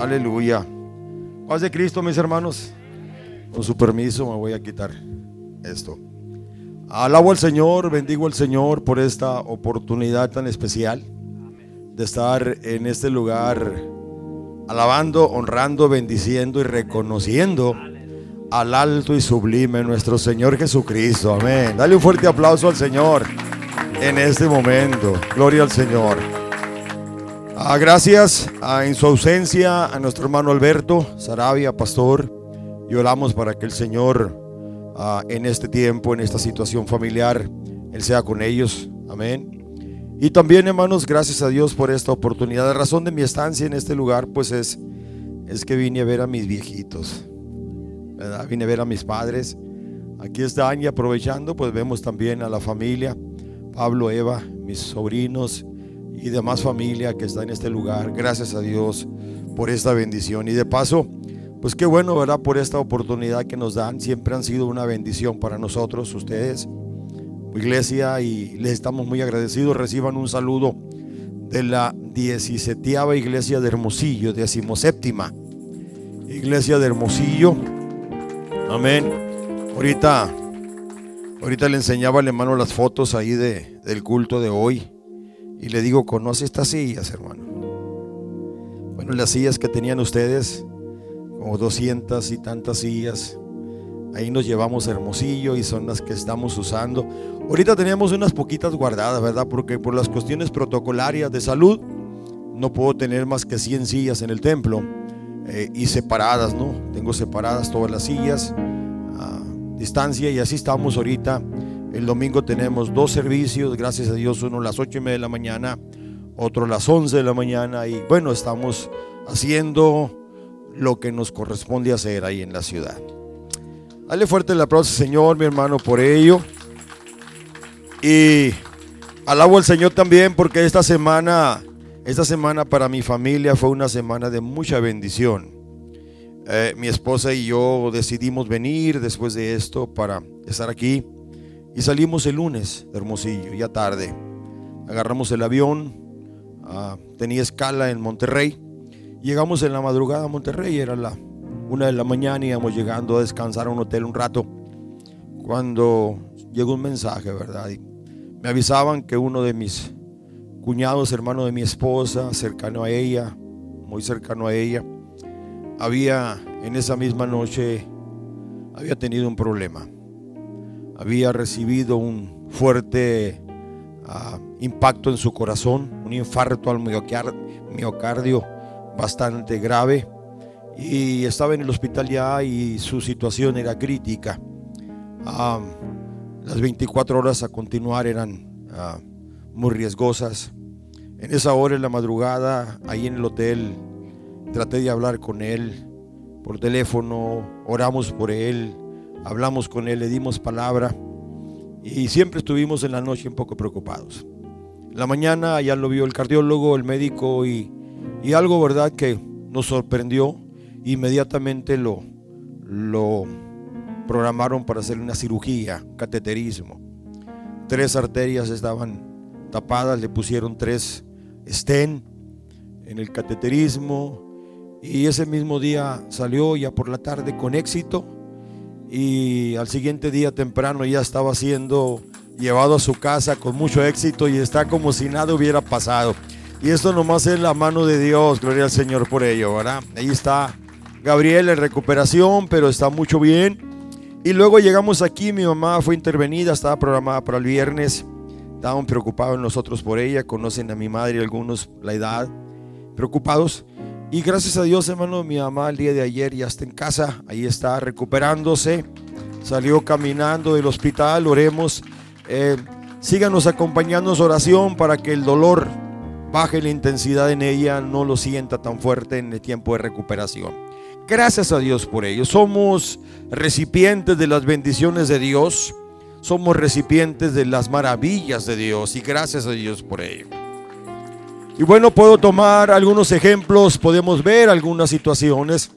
Aleluya. Paz de Cristo, mis hermanos. Con su permiso me voy a quitar esto. Alabo al Señor, bendigo al Señor por esta oportunidad tan especial de estar en este lugar alabando, honrando, bendiciendo y reconociendo al alto y sublime nuestro Señor Jesucristo. Amén. Dale un fuerte aplauso al Señor en este momento. Gloria al Señor. Ah, gracias ah, en su ausencia a nuestro hermano Alberto Sarabia, pastor. Y oramos para que el Señor ah, en este tiempo, en esta situación familiar, Él sea con ellos. Amén. Y también, hermanos, gracias a Dios por esta oportunidad. La razón de mi estancia en este lugar, pues es, es que vine a ver a mis viejitos. Vine a ver a mis padres. Aquí están y aprovechando, pues vemos también a la familia, Pablo, Eva, mis sobrinos y demás familia que está en este lugar. Gracias a Dios por esta bendición. Y de paso, pues qué bueno, ¿verdad? Por esta oportunidad que nos dan. Siempre han sido una bendición para nosotros, ustedes, iglesia, y les estamos muy agradecidos. Reciban un saludo de la 17 iglesia de Hermosillo, decimoséptima iglesia de Hermosillo. Amén. Ahorita, ahorita le enseñaba al hermano las fotos ahí de, del culto de hoy. Y le digo, ¿conoce estas sillas, hermano? Bueno, las sillas que tenían ustedes, como 200 y tantas sillas. Ahí nos llevamos Hermosillo y son las que estamos usando. Ahorita teníamos unas poquitas guardadas, ¿verdad? Porque por las cuestiones protocolarias de salud no puedo tener más que 100 sillas en el templo eh, y separadas, ¿no? Tengo separadas todas las sillas a distancia y así estamos ahorita el domingo tenemos dos servicios, gracias a Dios, uno a las ocho y media de la mañana, otro a las 11 de la mañana. Y bueno, estamos haciendo lo que nos corresponde hacer ahí en la ciudad. Dale fuerte el aplauso, Señor, mi hermano, por ello. Y alabo al Señor también porque esta semana, esta semana para mi familia fue una semana de mucha bendición. Eh, mi esposa y yo decidimos venir después de esto para estar aquí. Salimos el lunes de Hermosillo, ya tarde. Agarramos el avión, ah, tenía escala en Monterrey. Llegamos en la madrugada a Monterrey, era la una de la mañana, íbamos llegando a descansar a un hotel un rato. Cuando llegó un mensaje, ¿verdad? me avisaban que uno de mis cuñados, hermano de mi esposa, cercano a ella, muy cercano a ella, había en esa misma noche, había tenido un problema había recibido un fuerte ah, impacto en su corazón, un infarto al miocardio bastante grave y estaba en el hospital ya y su situación era crítica. Ah, las 24 horas a continuar eran ah, muy riesgosas. En esa hora, en la madrugada, ahí en el hotel, traté de hablar con él por teléfono, oramos por él, hablamos con él, le dimos palabra y siempre estuvimos en la noche un poco preocupados. La mañana ya lo vio el cardiólogo, el médico y, algo, ¿verdad?, que nos sorprendió. Inmediatamente lo, lo programaron para hacer una cirugía, cateterismo. Tres arterias estaban tapadas, le pusieron tres stent en el cateterismo y ese mismo día salió ya por la tarde con éxito y al siguiente día temprano ya estaba siendo llevado a su casa con mucho éxito y está como si nada hubiera pasado. Y esto nomás es la mano de Dios, gloria al Señor por ello, ¿verdad? Ahí está Gabriel en recuperación, pero está mucho bien. Y luego llegamos aquí, mi mamá fue intervenida, estaba programada para el viernes. Estaban preocupados nosotros por ella, conocen a mi madre algunos la edad, preocupados. Y gracias a Dios, hermano, mi mamá el día de ayer ya está en casa, ahí está recuperándose, salió caminando del hospital, oremos. Eh, síganos acompañándonos oración para que el dolor baje la intensidad en ella, no lo sienta tan fuerte en el tiempo de recuperación. Gracias a Dios por ello. Somos recipientes de las bendiciones de Dios, somos recipientes de las maravillas de Dios y gracias a Dios por ello. Y bueno, puedo tomar algunos ejemplos, podemos ver algunas situaciones.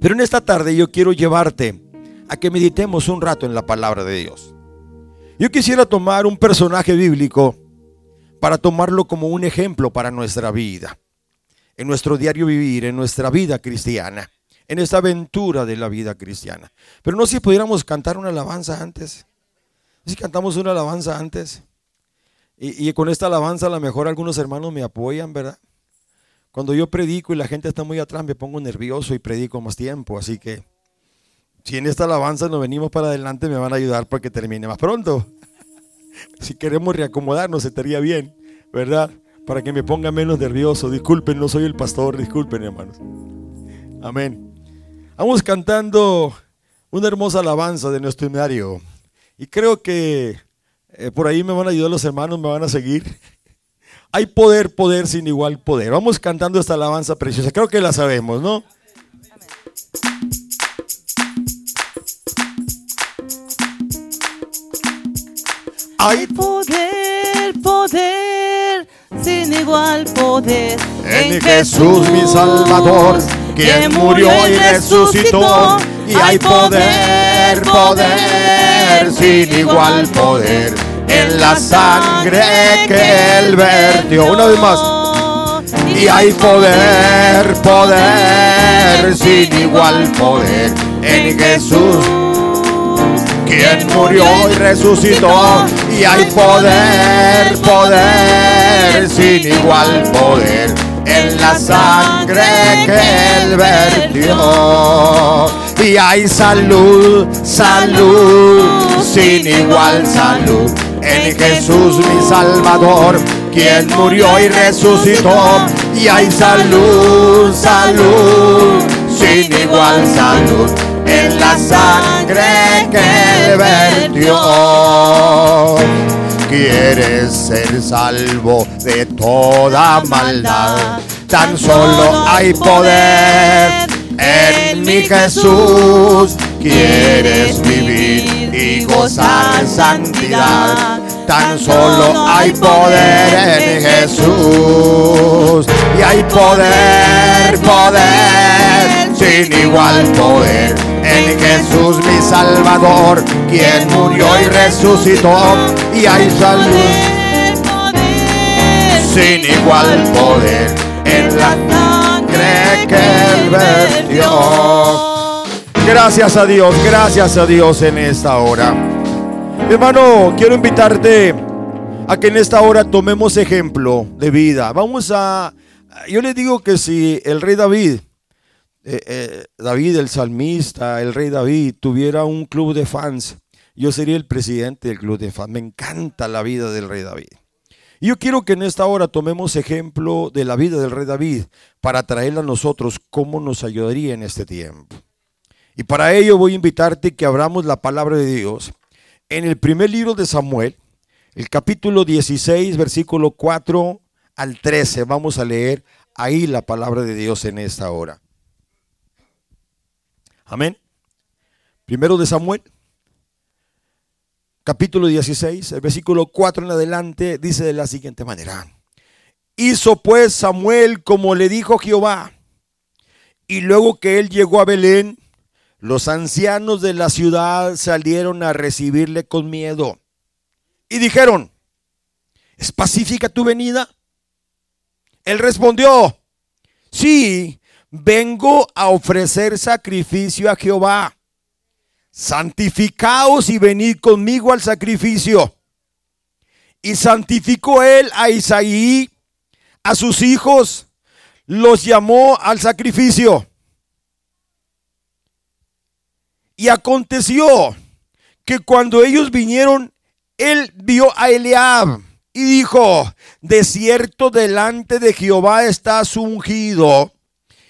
Pero en esta tarde yo quiero llevarte a que meditemos un rato en la palabra de Dios. Yo quisiera tomar un personaje bíblico para tomarlo como un ejemplo para nuestra vida. en nuestro diario vivir, en nuestra vida cristiana, en esta aventura de la vida cristiana. Pero no si pudiéramos cantar una alabanza antes. Si cantamos una alabanza antes. Y, con esta alabanza a lo mejor algunos hermanos me apoyan, ¿verdad? Cuando yo predico y la gente está muy atrás, me pongo nervioso y predico más tiempo. Así que si en esta alabanza nos venimos para adelante, me van a ayudar para que termine más pronto. Si queremos reacomodarnos, estaría bien, ¿verdad? Para que me ponga menos nervioso. Disculpen, no soy el pastor, disculpen, hermanos. Amén. Vamos cantando una hermosa alabanza de nuestro himnario. Y creo que eh, por ahí me van a ayudar los hermanos, me van a seguir. Hay poder, poder sin igual poder. Vamos cantando esta alabanza preciosa. Creo que la sabemos, ¿no? Hay poder, poder, sin igual poder en Jesús mi Salvador, quien murió y resucitó. Y hay poder, poder, sin igual poder en la sangre que él vertió. Una vez más. Y hay poder, poder, sin igual poder en Jesús quien murió y resucitó. Y hay poder, poder, sin igual poder en la sangre que él vertió. Y hay salud, salud, sin igual salud en Jesús mi Salvador, quien murió y resucitó. Y hay salud, salud, sin igual salud en la sangre que vertió. Quieres ser salvo de toda maldad, tan solo hay poder en mi Jesús. Quieres vivir y gozar santidad. Tan solo hay poder en Jesús. Y hay poder, poder, sin igual poder en Jesús mi Salvador, quien murió y resucitó, y hay salud sin igual poder en la Gracias a Dios, gracias a Dios en esta hora. Hermano, quiero invitarte a que en esta hora tomemos ejemplo de vida. Vamos a, yo le digo que si el rey David eh, eh, David, el salmista, el rey David, tuviera un club de fans, yo sería el presidente del club de fans. Me encanta la vida del rey David. Y yo quiero que en esta hora tomemos ejemplo de la vida del rey David para traerla a nosotros cómo nos ayudaría en este tiempo. Y para ello voy a invitarte que abramos la palabra de Dios en el primer libro de Samuel, el capítulo 16, versículo 4 al 13. Vamos a leer ahí la palabra de Dios en esta hora. Amén. Primero de Samuel, capítulo 16, el versículo 4 en adelante, dice de la siguiente manera. Hizo pues Samuel como le dijo Jehová. Y luego que él llegó a Belén, los ancianos de la ciudad salieron a recibirle con miedo. Y dijeron, ¿es pacífica tu venida? Él respondió, sí, vengo a ofrecer sacrificio a Jehová. Santificaos y venid conmigo al sacrificio. Y santificó él a Isaí, a sus hijos, los llamó al sacrificio. Y aconteció que cuando ellos vinieron, él vio a Eliab y dijo, de cierto delante de Jehová estás ungido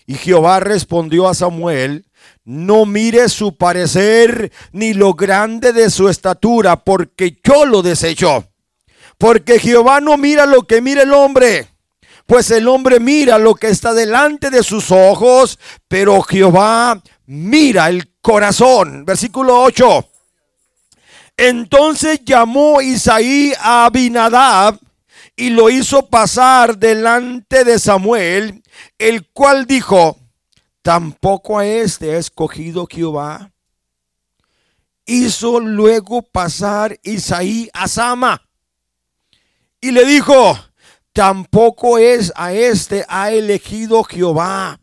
y Jehová respondió a Samuel, no mire su parecer ni lo grande de su estatura, porque yo lo desecho. Porque Jehová no mira lo que mira el hombre, pues el hombre mira lo que está delante de sus ojos, pero Jehová mira el corazón. Versículo 8. Entonces llamó Isaí a Abinadab y lo hizo pasar delante de Samuel, el cual dijo, tampoco a este ha escogido Jehová. Hizo luego pasar Isaí a Sama y le dijo, tampoco es a este ha elegido Jehová.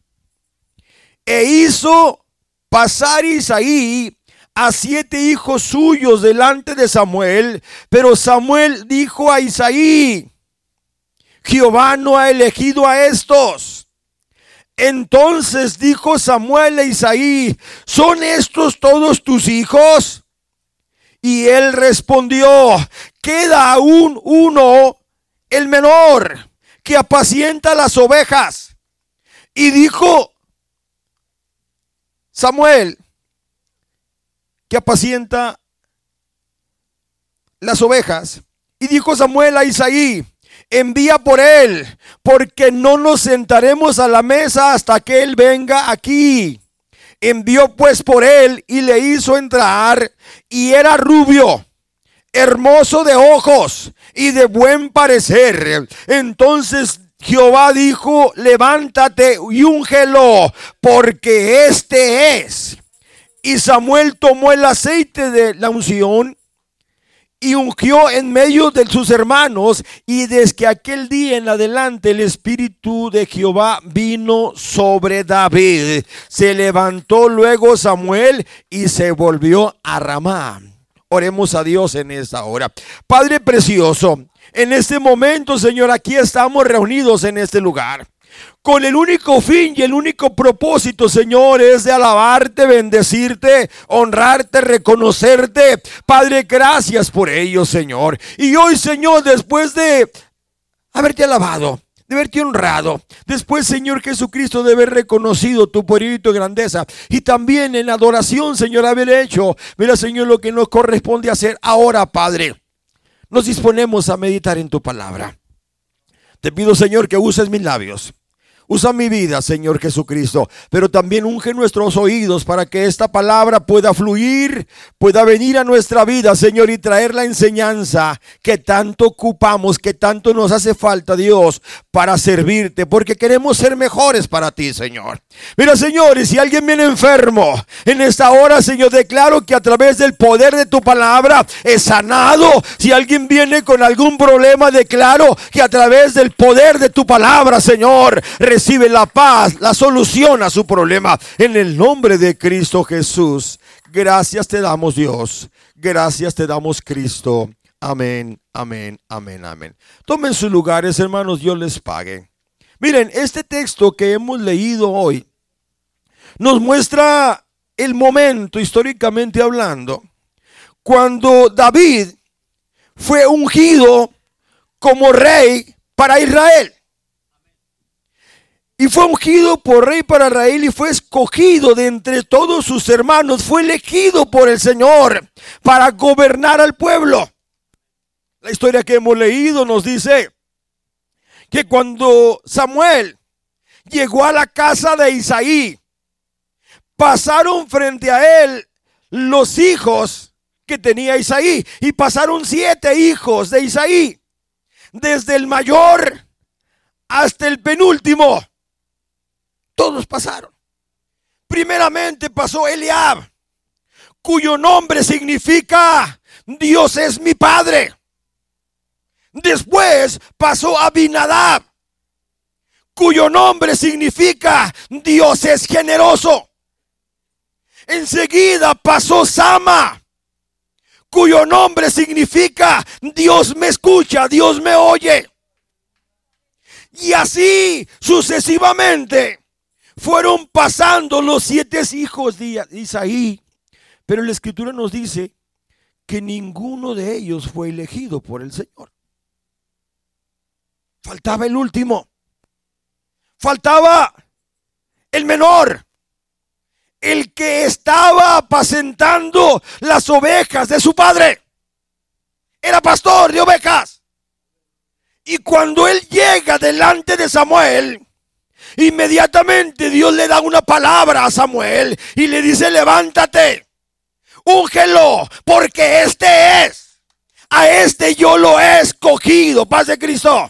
E hizo pasar Isaí a siete hijos suyos delante de Samuel, pero Samuel dijo a Isaí, Jehová no ha elegido a estos. Entonces dijo Samuel a Isaí, ¿son estos todos tus hijos? Y él respondió, queda aún uno, el menor, que apacienta las ovejas. Y dijo Samuel, que apacienta las ovejas. Y dijo Samuel a Isaí, envía por él, porque no nos sentaremos a la mesa hasta que él venga aquí. Envió pues por él y le hizo entrar, y era rubio, hermoso de ojos y de buen parecer. Entonces Jehová dijo, levántate y úngelo, porque este es. Y Samuel tomó el aceite de la unción y ungió en medio de sus hermanos. Y desde aquel día en adelante el Espíritu de Jehová vino sobre David. Se levantó luego Samuel y se volvió a Ramá. Oremos a Dios en esta hora. Padre precioso, en este momento, Señor, aquí estamos reunidos en este lugar con el único fin y el único propósito, Señor, es de alabarte, bendecirte, honrarte, reconocerte. Padre, gracias por ello, Señor. Y hoy, Señor, después de haberte alabado, de haberte honrado. Después, Señor Jesucristo, de haber reconocido tu poder y grandeza. Y también en adoración, Señor, haber hecho, mira, Señor, lo que nos corresponde hacer ahora, Padre. Nos disponemos a meditar en tu palabra. Te pido, Señor, que uses mis labios Usa mi vida, Señor Jesucristo, pero también unge nuestros oídos para que esta palabra pueda fluir, pueda venir a nuestra vida, Señor, y traer la enseñanza que tanto ocupamos, que tanto nos hace falta, Dios, para servirte, porque queremos ser mejores para ti, Señor. Mira, Señor, y si alguien viene enfermo en esta hora, Señor, declaro que a través del poder de tu palabra es sanado. Si alguien viene con algún problema, declaro que a través del poder de tu palabra, Señor, recibe la paz, la solución a su problema. En el nombre de Cristo Jesús. Gracias te damos Dios. Gracias te damos Cristo. Amén, amén, amén, amén. Tomen sus lugares, hermanos, Dios les pague. Miren, este texto que hemos leído hoy nos muestra el momento, históricamente hablando, cuando David fue ungido como rey para Israel y fue ungido por rey para Israel y fue escogido de entre todos sus hermanos, fue elegido por el Señor para gobernar al pueblo. La historia que hemos leído nos dice que cuando Samuel llegó a la casa de Isaí, pasaron frente a él los hijos que tenía Isaí y pasaron siete hijos de Isaí, desde el mayor hasta el penúltimo. Todos pasaron. Primeramente pasó Eliab, cuyo nombre significa Dios es mi Padre. Después pasó Abinadab, cuyo nombre significa Dios es generoso. Enseguida pasó Sama, cuyo nombre significa Dios me escucha, Dios me oye. Y así sucesivamente fueron pasando los siete hijos de Isaí, pero la escritura nos dice que ninguno de ellos fue elegido por el Señor. Faltaba el último. Faltaba el menor. El que estaba apacentando las ovejas de su padre. Era pastor de ovejas. Y cuando él llega delante de Samuel, Inmediatamente Dios le da una palabra a Samuel y le dice, levántate, úngelo, porque este es. A este yo lo he escogido, paz de Cristo.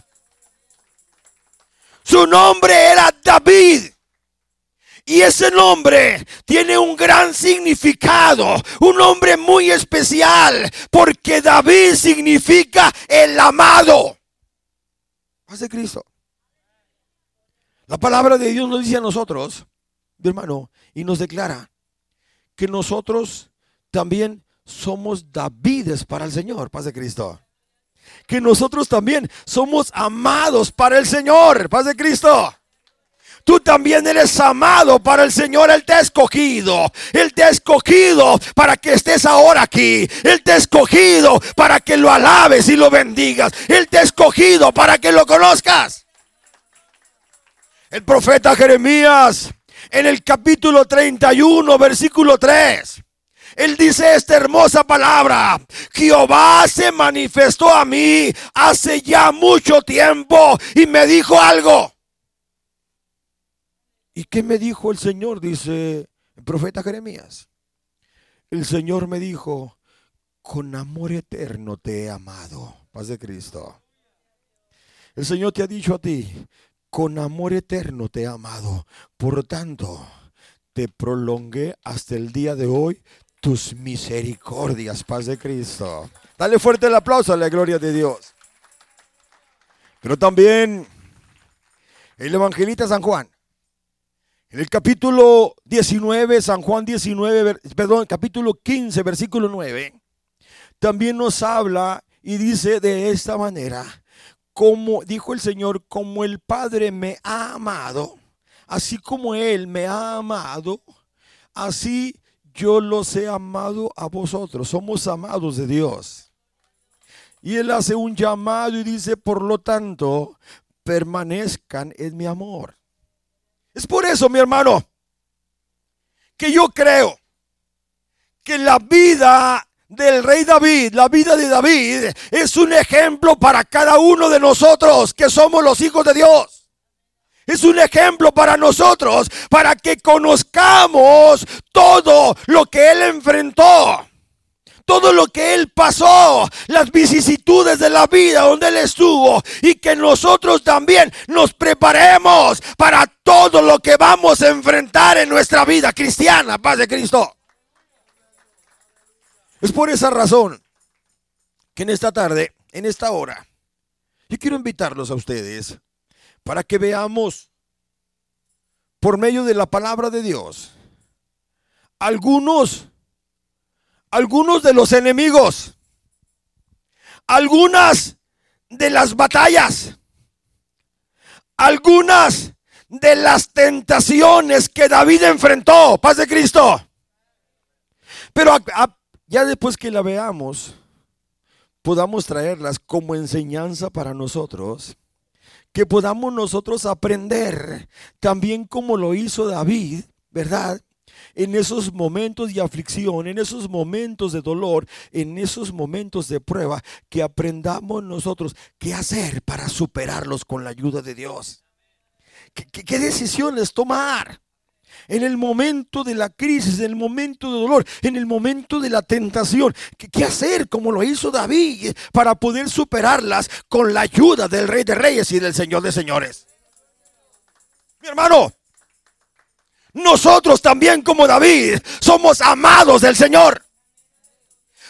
Su nombre era David. Y ese nombre tiene un gran significado, un nombre muy especial, porque David significa el amado. Paz de Cristo. La palabra de Dios nos dice a nosotros, hermano, y nos declara que nosotros también somos Davides para el Señor, paz de Cristo. Que nosotros también somos amados para el Señor, paz de Cristo. Tú también eres amado para el Señor. Él te ha escogido. Él te ha escogido para que estés ahora aquí. Él te ha escogido para que lo alabes y lo bendigas. Él te ha escogido para que lo conozcas. El profeta Jeremías en el capítulo 31, versículo 3. Él dice esta hermosa palabra. Jehová se manifestó a mí hace ya mucho tiempo y me dijo algo. ¿Y qué me dijo el Señor? Dice el profeta Jeremías. El Señor me dijo, con amor eterno te he amado. Paz de Cristo. El Señor te ha dicho a ti, con amor eterno te he amado. Por tanto, te prolongué hasta el día de hoy tus misericordias, paz de Cristo. Dale fuerte el aplauso a la gloria de Dios. Pero también el evangelista San Juan en el capítulo 19, San Juan 19, perdón, capítulo 15, versículo 9, también nos habla y dice de esta manera, como dijo el Señor, como el Padre me ha amado, así como Él me ha amado, así yo los he amado a vosotros. Somos amados de Dios. Y Él hace un llamado y dice, por lo tanto, permanezcan en mi amor. Es por eso, mi hermano, que yo creo que la vida del rey David, la vida de David, es un ejemplo para cada uno de nosotros que somos los hijos de Dios. Es un ejemplo para nosotros, para que conozcamos todo lo que él enfrentó todo lo que Él pasó, las vicisitudes de la vida donde Él estuvo y que nosotros también nos preparemos para todo lo que vamos a enfrentar en nuestra vida cristiana, paz de Cristo. Es por esa razón que en esta tarde, en esta hora, yo quiero invitarlos a ustedes para que veamos por medio de la palabra de Dios algunos algunos de los enemigos, algunas de las batallas, algunas de las tentaciones que David enfrentó, paz de Cristo. Pero ya después que la veamos, podamos traerlas como enseñanza para nosotros, que podamos nosotros aprender también como lo hizo David, ¿verdad? en esos momentos de aflicción, en esos momentos de dolor, en esos momentos de prueba, que aprendamos nosotros qué hacer para superarlos con la ayuda de Dios. ¿Qué, decisiones tomar? En el momento de la crisis, en el momento de dolor, en el momento de la tentación. ¿Qué, hacer como lo hizo David para poder superarlas con la ayuda del Rey de Reyes y del Señor de Señores? Mi hermano, nosotros también como David somos amados del Señor.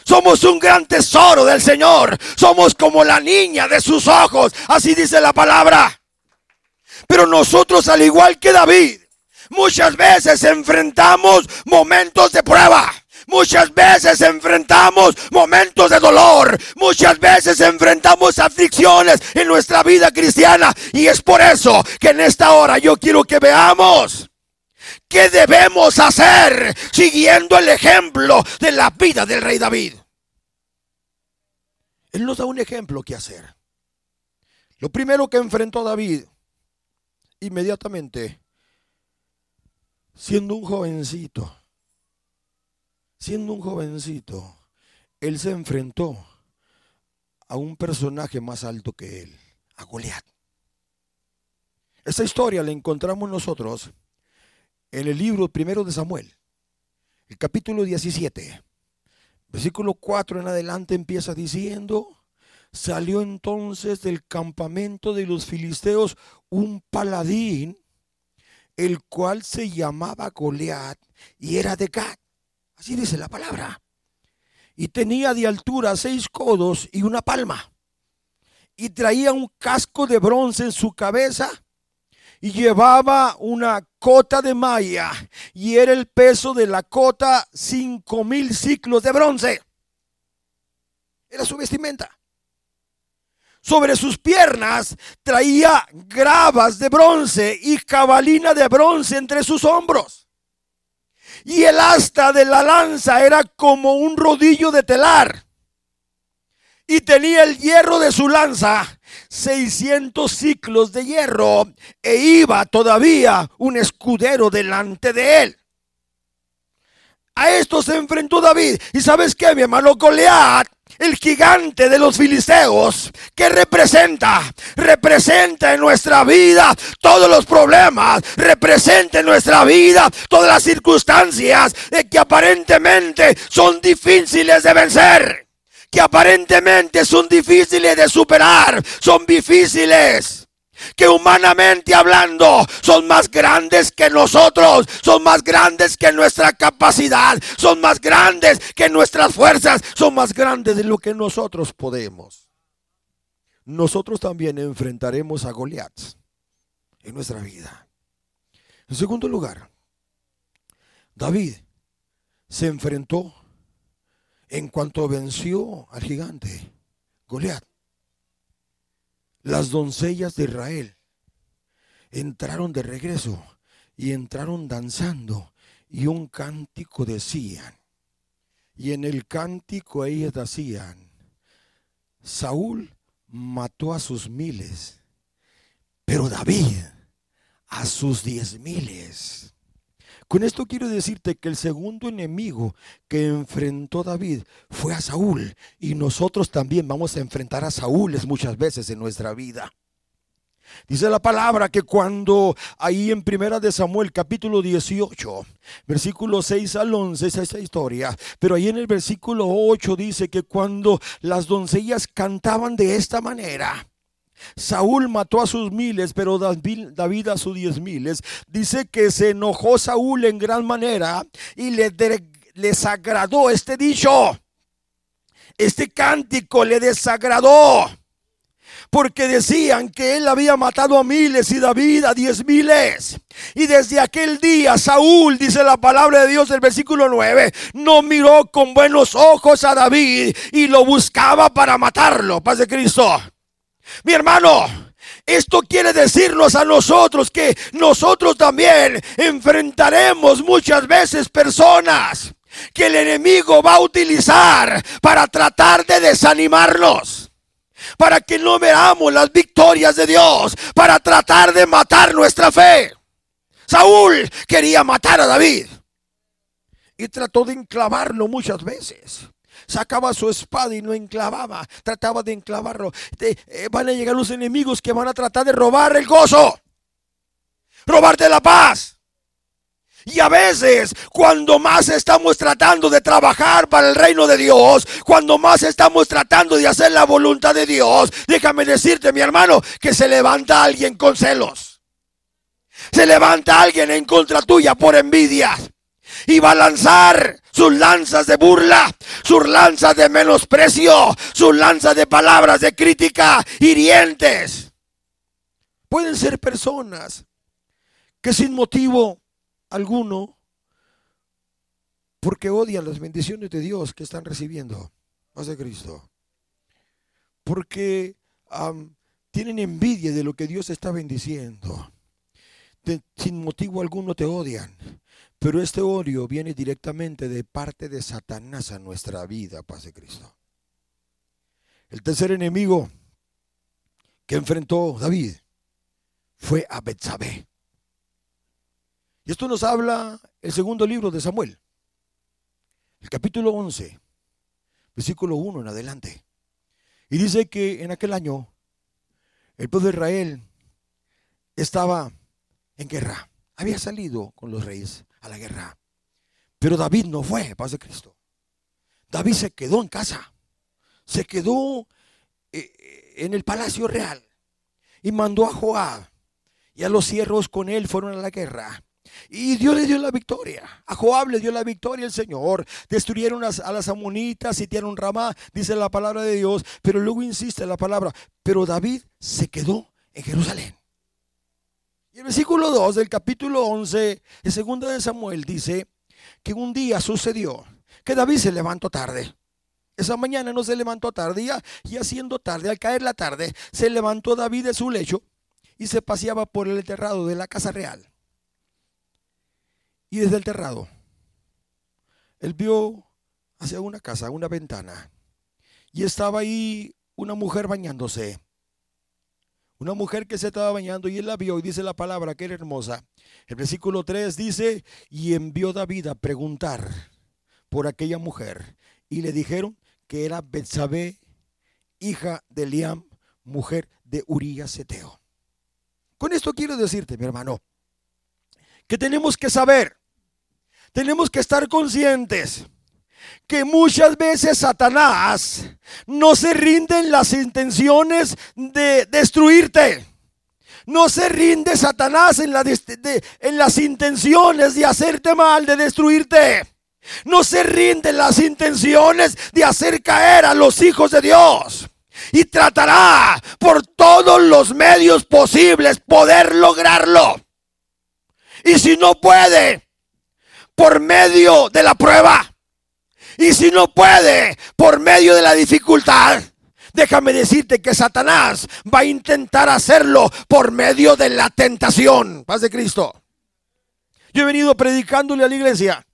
Somos un gran tesoro del Señor. Somos como la niña de sus ojos. Así dice la palabra. Pero nosotros, al igual que David, muchas veces enfrentamos momentos de prueba. Muchas veces enfrentamos momentos de dolor. Muchas veces enfrentamos aflicciones en nuestra vida cristiana. Y es por eso que en esta hora yo quiero que veamos ¿Qué debemos hacer siguiendo el ejemplo de la vida del rey David? Él nos da un ejemplo que hacer. Lo primero que enfrentó David, inmediatamente, siendo un jovencito, siendo un jovencito, él se enfrentó a un personaje más alto que él, a Goliat. Esa historia la encontramos nosotros en el libro primero de Samuel, el capítulo 17, versículo 4 en adelante empieza diciendo, salió entonces del campamento de los filisteos un paladín, el cual se llamaba Goliat y era de Gad. Así dice la palabra. Y tenía de altura seis codos y una palma y traía un casco de bronce en su cabeza y llevaba una cota de malla y era el peso de la cota cinco mil ciclos de bronce. Era su vestimenta. Sobre sus piernas traía gravas de bronce y cabalina de bronce entre sus hombros. Y el asta de la lanza era como un rodillo de telar. Y tenía el hierro de su lanza 600 ciclos de hierro e iba todavía un escudero delante de él. A esto se enfrentó David. ¿Y sabes qué, mi hermano Goliat? El gigante de los filisteos, que representa, representa en nuestra vida todos los problemas, representa en nuestra vida todas las circunstancias que aparentemente son difíciles de vencer que aparentemente son difíciles de superar, son difíciles que humanamente hablando son más grandes que nosotros, son más grandes que nuestra capacidad, son más grandes que nuestras fuerzas, son más grandes de lo que nosotros podemos. Nosotros también enfrentaremos a Goliat en nuestra vida. En segundo lugar, David se enfrentó en cuanto venció al gigante, Goliat. Las doncellas de Israel entraron de regreso y entraron danzando y un cántico decían. Y en el cántico ellas decían, Saúl mató a sus miles, pero David a sus diez miles. Con esto quiero decirte que el segundo enemigo que enfrentó David fue a Saúl y nosotros también vamos a enfrentar a Saúl muchas veces en nuestra vida. Dice la palabra que cuando ahí en Primera de Samuel capítulo 18, versículo 6 al 11 es esa historia, pero ahí en el versículo 8 dice que cuando las doncellas cantaban de esta manera, Saúl mató a sus miles, pero David a sus diez miles. Dice que se enojó Saúl en gran manera y le desagradó este dicho. Este cántico le desagradó. Porque decían que él había matado a miles y David a diez miles. Y desde aquel día Saúl, dice la palabra de Dios del versículo 9, no miró con buenos ojos a David y lo buscaba para matarlo. Paz de Cristo. Mi hermano, esto quiere decirnos a nosotros que nosotros también enfrentaremos muchas veces personas que el enemigo va a utilizar para tratar de desanimarnos. Para que no veamos las victorias de Dios, para tratar de matar nuestra fe. Saúl quería matar a David y trató de enclavarlo muchas veces sacaba su espada y no enclavaba, trataba de enclavarlo. Eh, van a llegar los enemigos que van a tratar de robar el gozo, robarte la paz. Y a veces, cuando más estamos tratando de trabajar para el reino de Dios, cuando más estamos tratando de hacer la voluntad de Dios, déjame decirte, mi hermano, que se levanta alguien con celos. Se levanta alguien en contra tuya por envidia y va a lanzar sus lanzas de burla, sus lanzas de menosprecio, sus lanzas de palabras de crítica hirientes. Pueden ser personas que sin motivo alguno, porque odian las bendiciones de Dios que están recibiendo, más de Cristo, porque tienen envidia de lo que Dios está bendiciendo, sin motivo alguno te odian pero este odio viene directamente de parte de Satanás a nuestra vida, paz de Cristo. El tercer enemigo que enfrentó David fue a Betsabé. Y esto nos habla el segundo libro de Samuel, el capítulo 11, versículo 1 en adelante. Y dice que en aquel año el pueblo de Israel estaba en guerra. Había salido con los reyes a la guerra. Pero David no fue, paz de Cristo. David se quedó en casa. Se quedó eh, en el palacio real. Y mandó a Joab. Y a los siervos con él fueron a la guerra. Y Dios le dio la victoria. A Joab le dio la victoria el Señor. Destruyeron a las amonitas, sitiaron Ramá, dice la palabra de Dios. Pero luego insiste la palabra. Pero David se quedó en Jerusalén. El versículo 2 del capítulo 11 de segunda de Samuel dice que un día sucedió que David se levantó tarde. Esa mañana no se levantó tarde y haciendo tarde, al caer la tarde, se levantó David de su lecho y se paseaba por el terrado de la casa real. Y desde el terrado, él vio hacia una casa, una ventana, y estaba ahí una mujer bañándose. Una mujer que se estaba bañando y él la vio y dice la palabra que era hermosa. El versículo 3 dice, y envió David a preguntar por aquella mujer. Y le dijeron que era Betsabé, hija de Liam, mujer de Urías Seteo. Con esto quiero decirte, mi hermano, que tenemos que saber tenemos que estar conscientes que muchas veces Satanás no se rinde en las intenciones de destruirte. No se rinde Satanás en, en, las intenciones de hacerte mal, de destruirte. No se rinde en las intenciones de hacer caer a los hijos de Dios. Y tratará por todos los medios posibles poder lograrlo. Y si no puede, por medio de la prueba. Y si no puede, por medio de la dificultad. Déjame decirte que Satanás va a intentar hacerlo por medio de la tentación. Paz de Cristo. Yo he venido predicándole a la iglesia.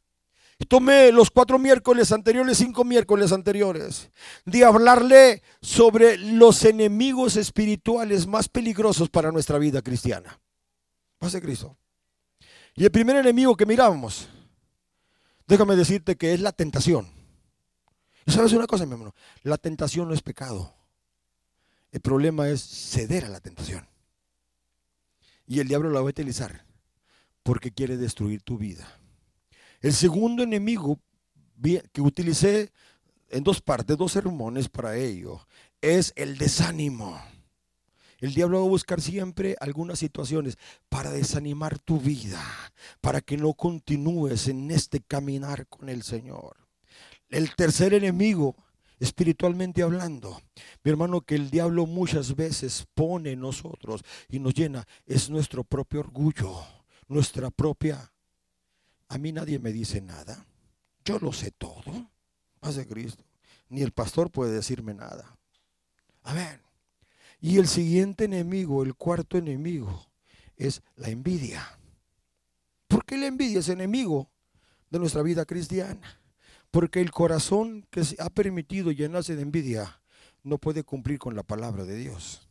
Tomé los cuatro miércoles anteriores, cinco miércoles anteriores, de hablarle sobre los enemigos espirituales más peligrosos para nuestra vida cristiana. Paz de Cristo. Y el primer enemigo que mirábamos Déjame decirte que es la tentación. ¿Y sabes una cosa, mi hermano? La tentación no es pecado. El problema es ceder a la tentación. Y el diablo la va a utilizar porque quiere destruir tu vida. El segundo enemigo que utilicé en dos partes, dos sermones para ello, es el desánimo. El diablo va a buscar siempre algunas situaciones para desanimar tu vida, para que no continúes en este caminar con el Señor. El tercer enemigo, espiritualmente hablando, mi hermano, que el diablo muchas veces pone en nosotros y nos llena, es nuestro propio orgullo, nuestra propia... A mí nadie me dice nada. Yo lo sé todo. Paz de Cristo. Ni el pastor puede decirme nada. A ver, y el siguiente enemigo, el cuarto enemigo, es la envidia. ¿Por qué la envidia es enemigo de nuestra vida cristiana? Porque el corazón que se ha permitido llenarse de envidia no puede cumplir con la palabra de Dios.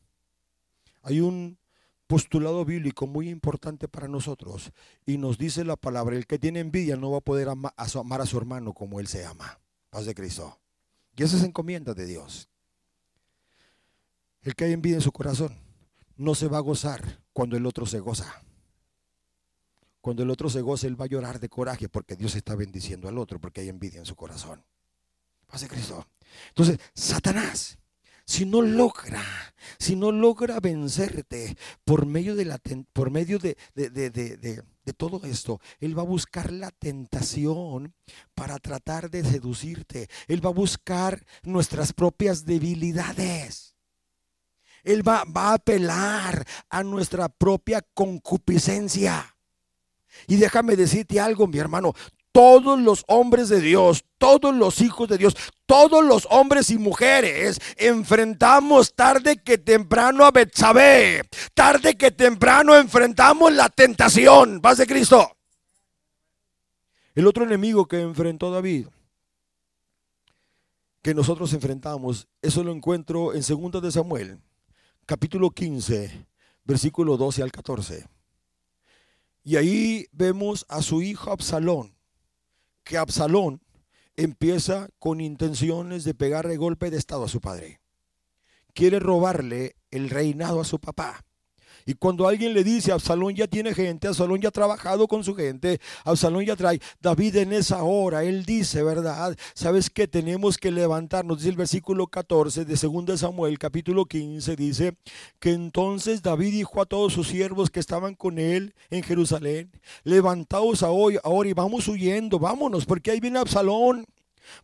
Hay un postulado bíblico muy importante para nosotros y nos dice la palabra, el que tiene envidia no va a poder amar a su hermano como él se ama. Paz de Cristo. Y esa es encomienda de Dios. El que hay envidia en su corazón no se va a gozar cuando el otro se goza. Cuando el otro se goza, él va a llorar de coraje porque Dios está bendiciendo al otro, porque hay envidia en su corazón. Pase Cristo. Entonces, Satanás, si no logra, si no logra vencerte por medio de la por medio de, de todo esto, Él va a buscar la tentación para tratar de seducirte. Él va a buscar nuestras propias debilidades. Él va, a apelar a nuestra propia concupiscencia. Y déjame decirte algo, mi hermano, todos los hombres de Dios, todos los hijos de Dios, todos los hombres y mujeres enfrentamos tarde que temprano a Betsabé, tarde que temprano enfrentamos la tentación, paz de Cristo. El otro enemigo que enfrentó David, que nosotros enfrentamos, eso lo encuentro en 2 de Samuel, capítulo 15, versículo 12 al 14. Y ahí vemos a su hijo Absalón, que Absalón empieza con intenciones de pegarle golpe de estado a su padre. Quiere robarle el reinado a su papá. Y cuando alguien le dice, Absalón ya tiene gente, Absalón ya ha trabajado con su gente, Absalón ya trae, David en esa hora, él dice, ¿verdad? ¿Sabes que Tenemos que levantarnos, dice el versículo 14 de 2 Samuel, capítulo 15, dice que entonces David dijo a todos sus siervos que estaban con él en Jerusalén, levantaos ahora y vamos huyendo, vámonos, porque ahí viene Absalón.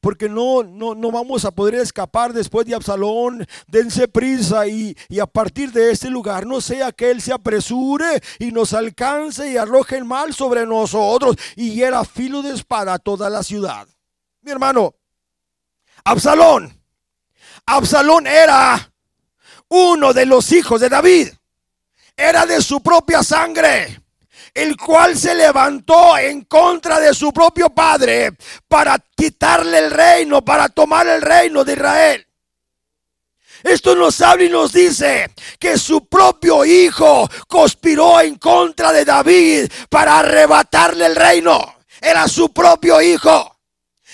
Porque no, no, no vamos a poder escapar después de Absalón. Dense prisa y, y, a partir de este lugar no sea que él se apresure y nos alcance y arroje el mal sobre nosotros y era filo de espada toda la ciudad. Mi hermano, Absalón. Absalón era uno de los hijos de David. Era de su propia sangre el cual se levantó en contra de su propio padre para quitarle el reino, para tomar el reino de Israel. Esto nos habla y nos dice que su propio hijo conspiró en contra de David para arrebatarle el reino. Era su propio hijo.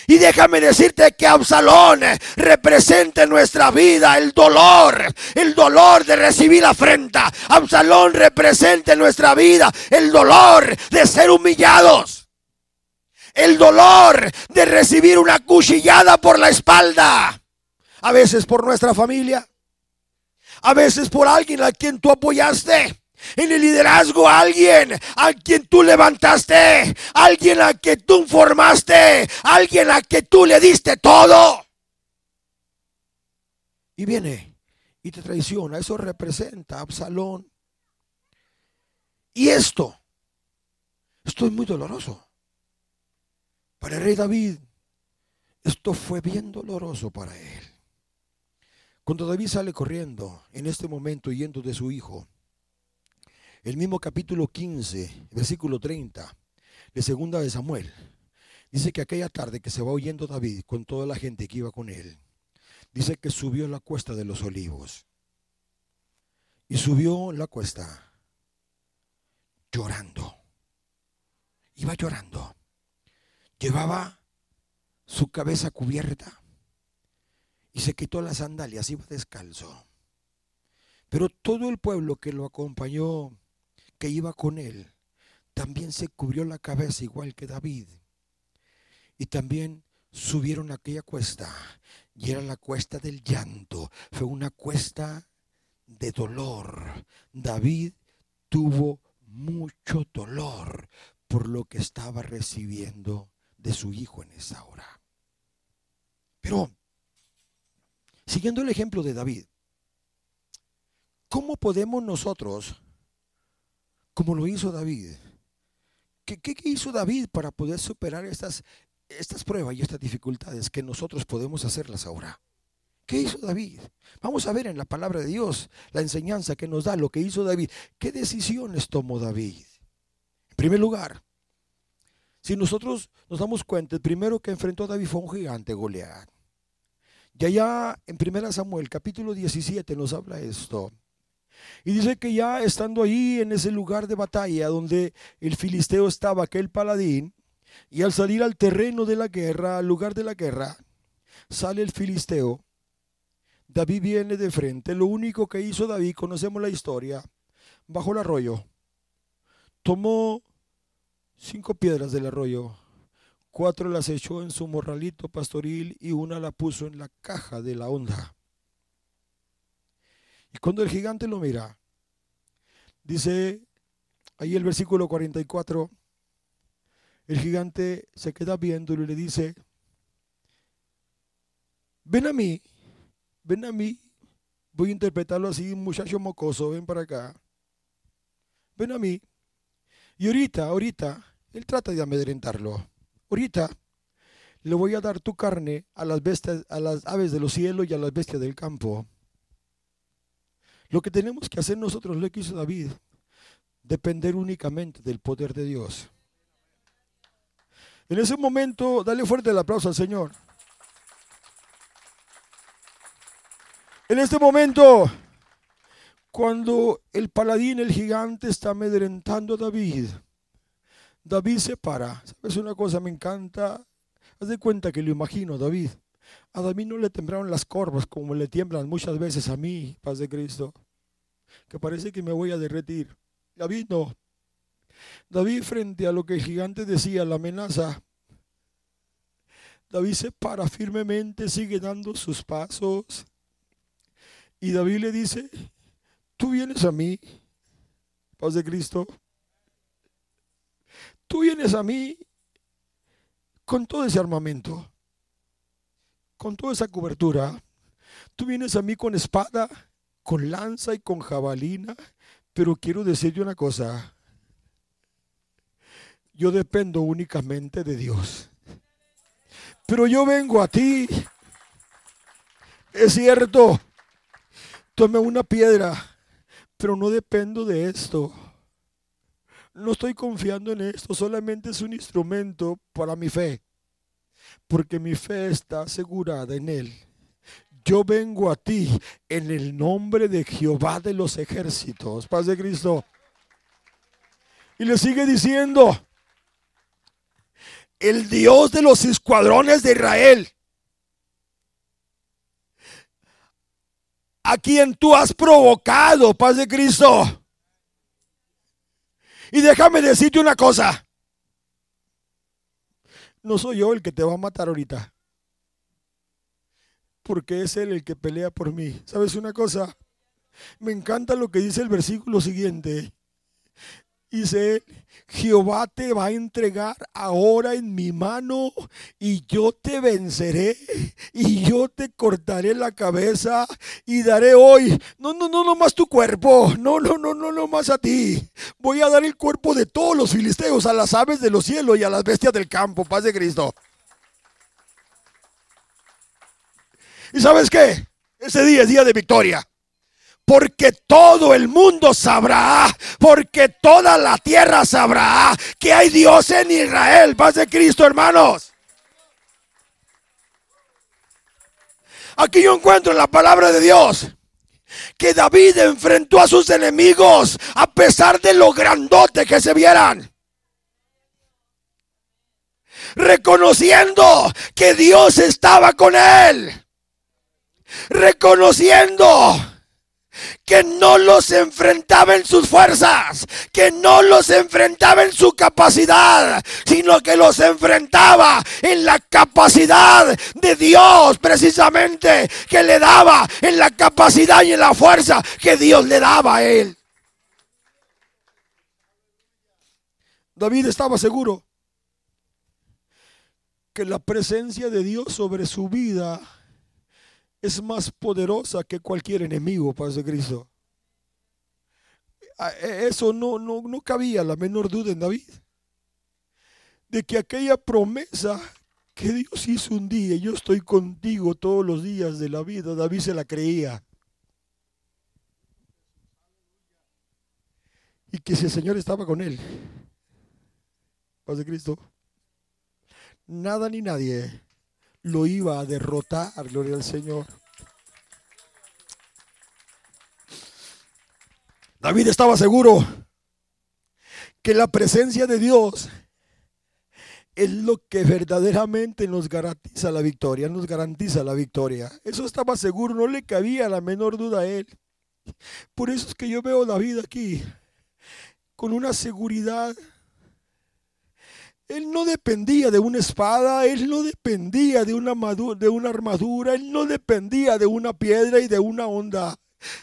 Y déjame decirte que Absalón representa en nuestra vida el dolor, el dolor de recibir afrenta. Absalón representa en nuestra vida el dolor de ser humillados. El dolor de recibir una cuchillada por la espalda. A veces por nuestra familia. A veces por alguien a quien tú apoyaste en el liderazgo alguien a quien tú levantaste, alguien a quien tú formaste, alguien a quien tú le diste todo. Y viene y te traiciona. Eso representa Absalón. Y esto, esto es muy doloroso. Para el rey David, esto fue bien doloroso para él. Cuando David sale corriendo en este momento yendo de su hijo, el mismo capítulo 15, versículo 30 de segunda de Samuel, dice que aquella tarde que se va oyendo David con toda la gente que iba con él, dice que subió la cuesta de los olivos. Y subió la cuesta llorando. Iba llorando. Llevaba su cabeza cubierta y se quitó las sandalias, iba descalzo. Pero todo el pueblo que lo acompañó que iba con él también se cubrió la cabeza igual que David. Y también subieron aquella cuesta. Y era la cuesta del llanto. Fue una cuesta de dolor. David tuvo mucho dolor por lo que estaba recibiendo de su hijo en esa hora. Pero, siguiendo el ejemplo de David, ¿cómo podemos nosotros como lo hizo David. ¿Qué, hizo David para poder superar estas, pruebas y estas dificultades que nosotros podemos hacerlas ahora? ¿Qué hizo David? Vamos a ver en la palabra de Dios la enseñanza que nos da lo que hizo David. ¿Qué decisiones tomó David? En primer lugar, si nosotros nos damos cuenta, el primero que enfrentó David fue un gigante, Goliat. Y allá en 1 Samuel capítulo 17 nos habla esto. Y dice que ya estando ahí en ese lugar de batalla donde el filisteo estaba, aquel paladín, y al salir al terreno de la guerra, al lugar de la guerra, sale el filisteo. David viene de frente. Lo único que hizo David, conocemos la historia, bajó el arroyo, tomó cinco piedras del arroyo, cuatro las echó en su morralito pastoril y una la puso en la caja de la onda. Y cuando el gigante lo mira, dice ahí el versículo 44, el gigante se queda viéndolo y le dice, ven a mí, ven a mí, voy a interpretarlo así, muchacho mocoso, ven para acá, ven a mí. Y ahorita, ahorita, él trata de amedrentarlo. Ahorita le voy a dar tu carne a las bestias, a las aves de los cielos y a las bestias del campo. Lo que tenemos que hacer nosotros, lo que hizo David, depender únicamente del poder de Dios. En ese momento, dale fuerte el aplauso al Señor. En este momento, cuando el paladín, el gigante, está amedrentando a David, David se para. ¿Sabes una cosa? Me encanta. Haz de cuenta que lo imagino, David. A David no le temblaron las corvas como le tiemblan muchas veces a mí, paz de Cristo. que parece que me voy a derretir. David no. David frente a lo que el gigante decía, la amenaza, David se para firmemente, sigue dando sus pasos. Y David le dice, tú vienes a mí, paz de Cristo, tú vienes a mí con todo ese armamento, con toda esa cobertura. Tú vienes a mí con espada, con lanza y con jabalina, pero quiero decirte una cosa. Yo dependo únicamente de Dios. Pero yo vengo a ti. Es cierto. Tome una piedra, pero no dependo de esto. No estoy confiando en esto, solamente es un instrumento para mi fe, porque mi fe está asegurada en Él. Yo vengo a ti en el nombre de Jehová de los ejércitos, paz de Cristo. Y le sigue diciendo, el Dios de los escuadrones de Israel, a quien tú has provocado, paz de Cristo. Y déjame decirte una cosa. No soy yo el que te va a matar ahorita. Porque es Él el que pelea por mí. ¿Sabes una cosa? Me encanta lo que dice el versículo siguiente. Dice, Jehová te va a entregar ahora en mi mano y yo te venceré y yo te cortaré la cabeza y daré hoy, no, no, no, no más tu cuerpo, no, no, no, no, no más a ti. Voy a dar el cuerpo de todos los filisteos, a las aves de los cielos y a las bestias del campo, paz de Cristo. ¿Y sabes qué? Ese día es día de victoria porque todo el mundo sabrá, porque toda la tierra sabrá que hay Dios en Israel, paz de Cristo, hermanos. Aquí yo encuentro en la palabra de Dios que David enfrentó a sus enemigos a pesar de lo grandote que se vieran. Reconociendo que Dios estaba con él. Reconociendo que no los enfrentaba en sus fuerzas, que no los enfrentaba en su capacidad, sino que los enfrentaba en la capacidad de Dios precisamente, que le daba en la capacidad y en la fuerza que Dios le daba a él. David estaba seguro que la presencia de Dios sobre su vida es más poderosa que cualquier enemigo, Paz de Cristo. E, eso no, no, no cabía la menor duda en David. De que aquella promesa que Dios hizo un día, yo estoy contigo todos los días de la vida, David se la creía. Y que si el Señor estaba con él, paz de Cristo, nada ni nadie lo iba a derrotar, gloria al Señor. David estaba seguro que la presencia de Dios es lo que verdaderamente nos garantiza la victoria, nos garantiza la victoria. Eso estaba seguro, no le cabía la menor duda a él. Por eso es que yo veo a David aquí con una seguridad él no dependía de una espada, él no dependía de una, de una armadura, él no dependía de una piedra y de una onda.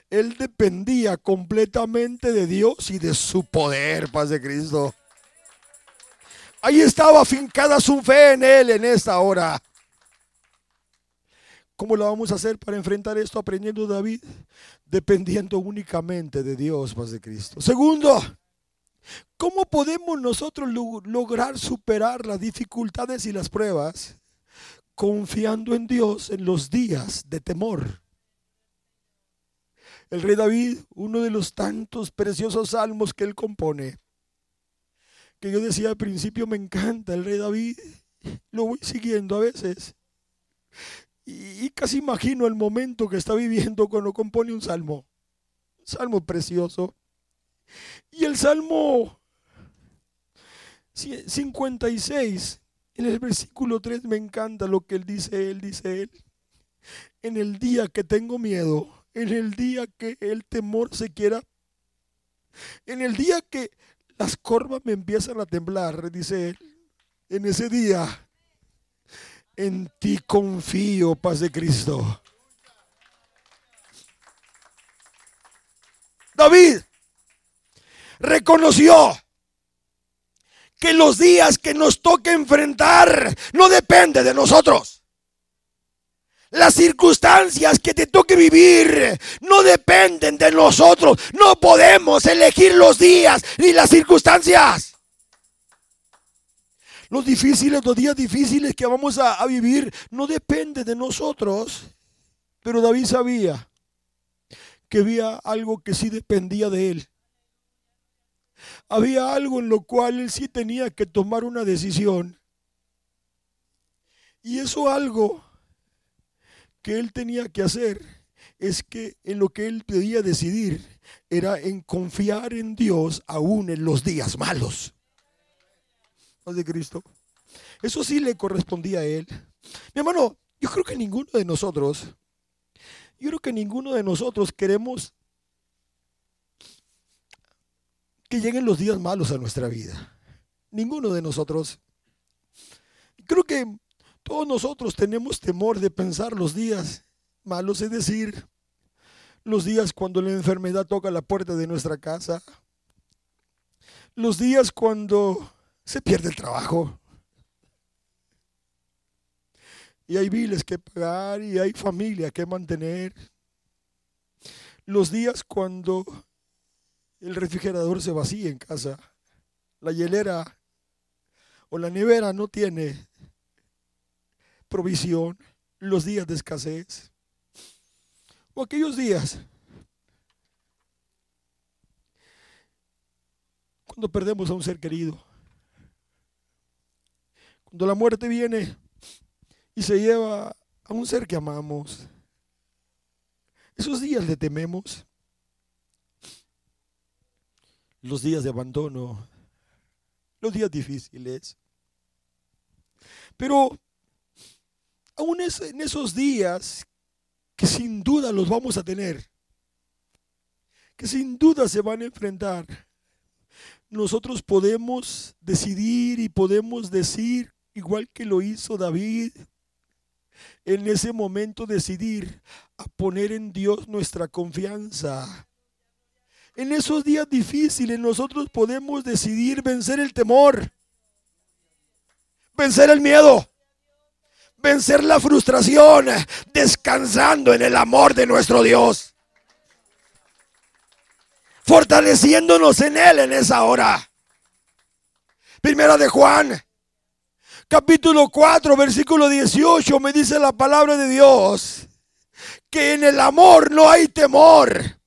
Él dependía completamente de Dios y de su poder, paz de Cristo. Ahí estaba afincada su fe en Él en esta hora. ¿Cómo lo vamos a hacer para enfrentar esto aprendiendo David? Dependiendo únicamente de Dios, paz de Cristo. Segundo, ¿Cómo podemos nosotros lograr superar las dificultades y las pruebas confiando en Dios en los días de temor? El rey David, uno de los tantos preciosos salmos que él compone, que yo decía al principio me encanta el rey David, lo voy siguiendo a veces. Y, casi imagino el momento que está viviendo cuando compone un salmo. Un salmo precioso. Y el Salmo 56, en el versículo 3 me encanta lo que él dice, él dice él. En el día que tengo miedo, en el día que el temor se quiera, en el día que las corvas me empiezan a temblar, dice él, en ese día, en ti confío, paz de Cristo. David reconoció que los días que nos toque enfrentar no depende de nosotros. Las circunstancias que te toque vivir no dependen de nosotros. No podemos elegir los días ni las circunstancias. Los difíciles, los días difíciles que vamos a, a vivir no dependen de nosotros. Pero David sabía que había algo que sí dependía de él. Había algo en lo cual él sí tenía que tomar una decisión. Y eso algo que él tenía que hacer es que en lo que él podía decidir era en confiar en Dios aún en los días malos. de Cristo. Eso sí le correspondía a él. Mi hermano, yo creo que ninguno de nosotros yo creo que ninguno de nosotros queremos que lleguen los días malos a nuestra vida. Ninguno de nosotros. Creo que todos nosotros tenemos temor de pensar los días malos, es decir, los días cuando la enfermedad toca la puerta de nuestra casa, los días cuando se pierde el trabajo, y hay biles que pagar y hay familia que mantener. Los días cuando el refrigerador se vacía en casa, la hielera o la nevera no tiene provisión, los días de escasez, o aquellos días cuando perdemos a un ser querido, cuando la muerte viene y se lleva a un ser que amamos. Esos días le tememos. Los días de abandono, los días difíciles. Pero aún en esos días que sin duda los vamos a tener, que sin duda se van a enfrentar, nosotros podemos decidir y podemos decir, igual que lo hizo David, en ese momento decidir a poner en Dios nuestra confianza. En esos días difíciles nosotros podemos decidir vencer el temor, vencer el miedo, vencer la frustración, descansando en el amor de nuestro Dios, fortaleciéndonos en Él en esa hora. Primera de Juan capítulo 4, versículo 18, me dice la palabra de Dios que en el amor no hay temor,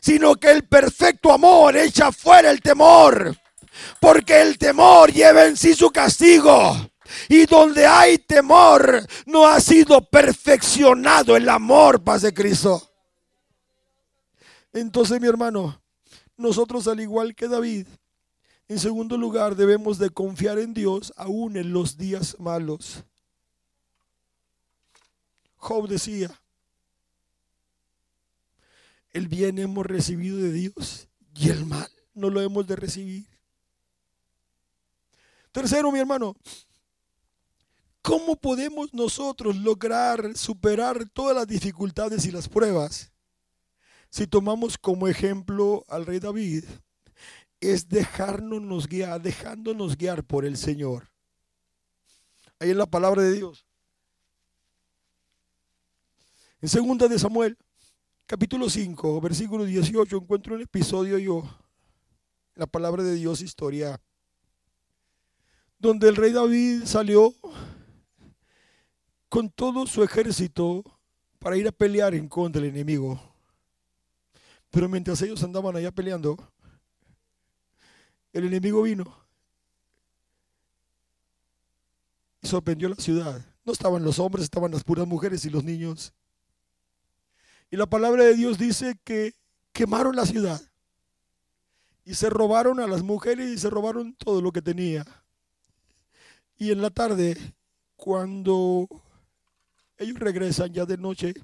sino que el perfecto amor echa fuera el temor, porque el temor lleva en sí su castigo. Y donde hay temor, no ha sido perfeccionado el amor, paz de Cristo. Entonces, mi hermano, nosotros al igual que David, en segundo lugar, debemos de confiar en Dios aún en los días malos. Job decía, el bien hemos recibido de Dios y el mal no lo hemos de recibir. Tercero, mi hermano, ¿cómo podemos nosotros lograr superar todas las dificultades y las pruebas si tomamos como ejemplo al rey David? es dejarnos guiar, dejándonos guiar por el Señor. Ahí en la palabra de Dios. En segunda de Samuel, capítulo 5, versículo 18, encuentro un episodio yo, la palabra de Dios, historia, donde el rey David salió con todo su ejército para ir a pelear en contra del enemigo. Pero mientras ellos andaban allá peleando, el enemigo vino y sorprendió la ciudad. No estaban los hombres, estaban las puras mujeres y los niños. Y la palabra de Dios dice que quemaron la ciudad y se robaron a las mujeres y se robaron todo lo que tenía. Y en la tarde, cuando ellos regresan ya de noche,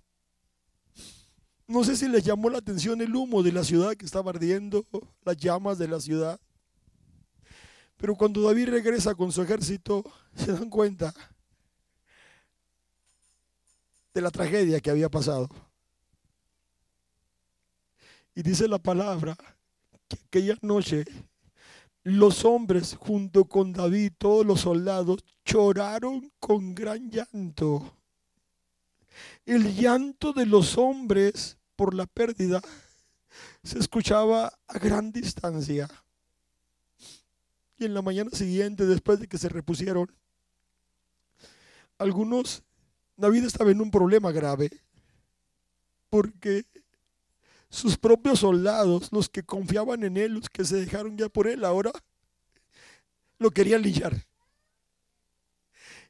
No sé si les llamó la atención el humo de la ciudad que estaba ardiendo, las llamas de la ciudad. Pero cuando David regresa con su ejército, se dan cuenta de la tragedia que había pasado. Y dice la palabra que aquella noche los hombres junto con David, todos los soldados, lloraron con gran llanto. El llanto de los hombres por la pérdida se escuchaba a gran distancia. Y en la mañana siguiente, después de que se repusieron, algunos, David estaba en un problema grave, porque sus propios soldados, los que confiaban en él, los que se dejaron ya por él, ahora lo querían linchar.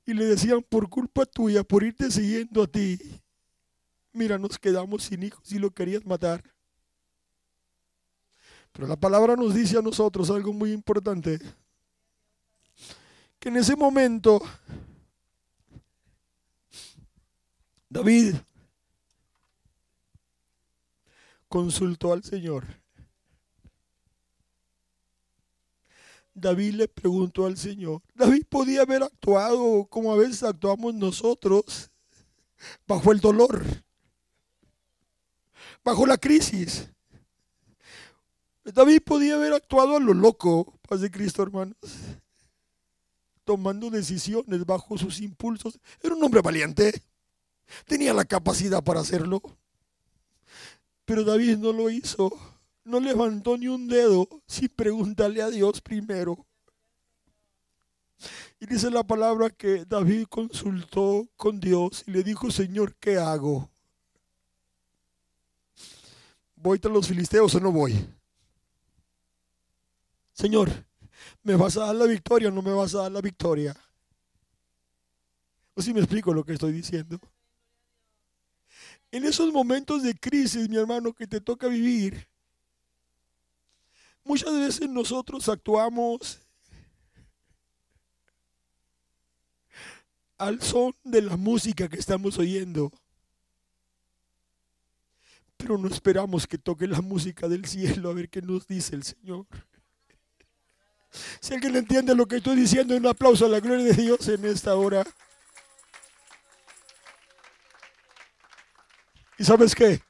Y le decían, por culpa tuya, por irte siguiendo a ti, mira, nos quedamos sin hijos y lo querías matar. Pero la palabra nos dice a nosotros algo muy importante, que en ese momento David consultó al Señor. David le preguntó al Señor, David podía haber actuado como a veces actuamos nosotros, bajo el dolor, bajo la crisis. David podía haber actuado a lo loco, paz de Cristo, hermanos, tomando decisiones bajo sus impulsos. Era un hombre valiente, tenía la capacidad para hacerlo. Pero David no lo hizo. No levantó ni un dedo sin preguntarle a Dios primero. Y dice la palabra que David consultó con Dios y le dijo, Señor, ¿qué hago? ¿Voy tras los filisteos o no voy? Señor, ¿me vas a dar la victoria o no me vas a dar la victoria? ¿O si me explico lo que estoy diciendo? En esos momentos de crisis, mi hermano, que te toca vivir, muchas veces nosotros actuamos al son de la música que estamos oyendo. Pero no esperamos que toque la música del cielo a ver qué nos dice el Señor. Si alguien entiende lo que estoy diciendo, un aplauso a la gloria de Dios en esta hora. ¿Y sabes qué?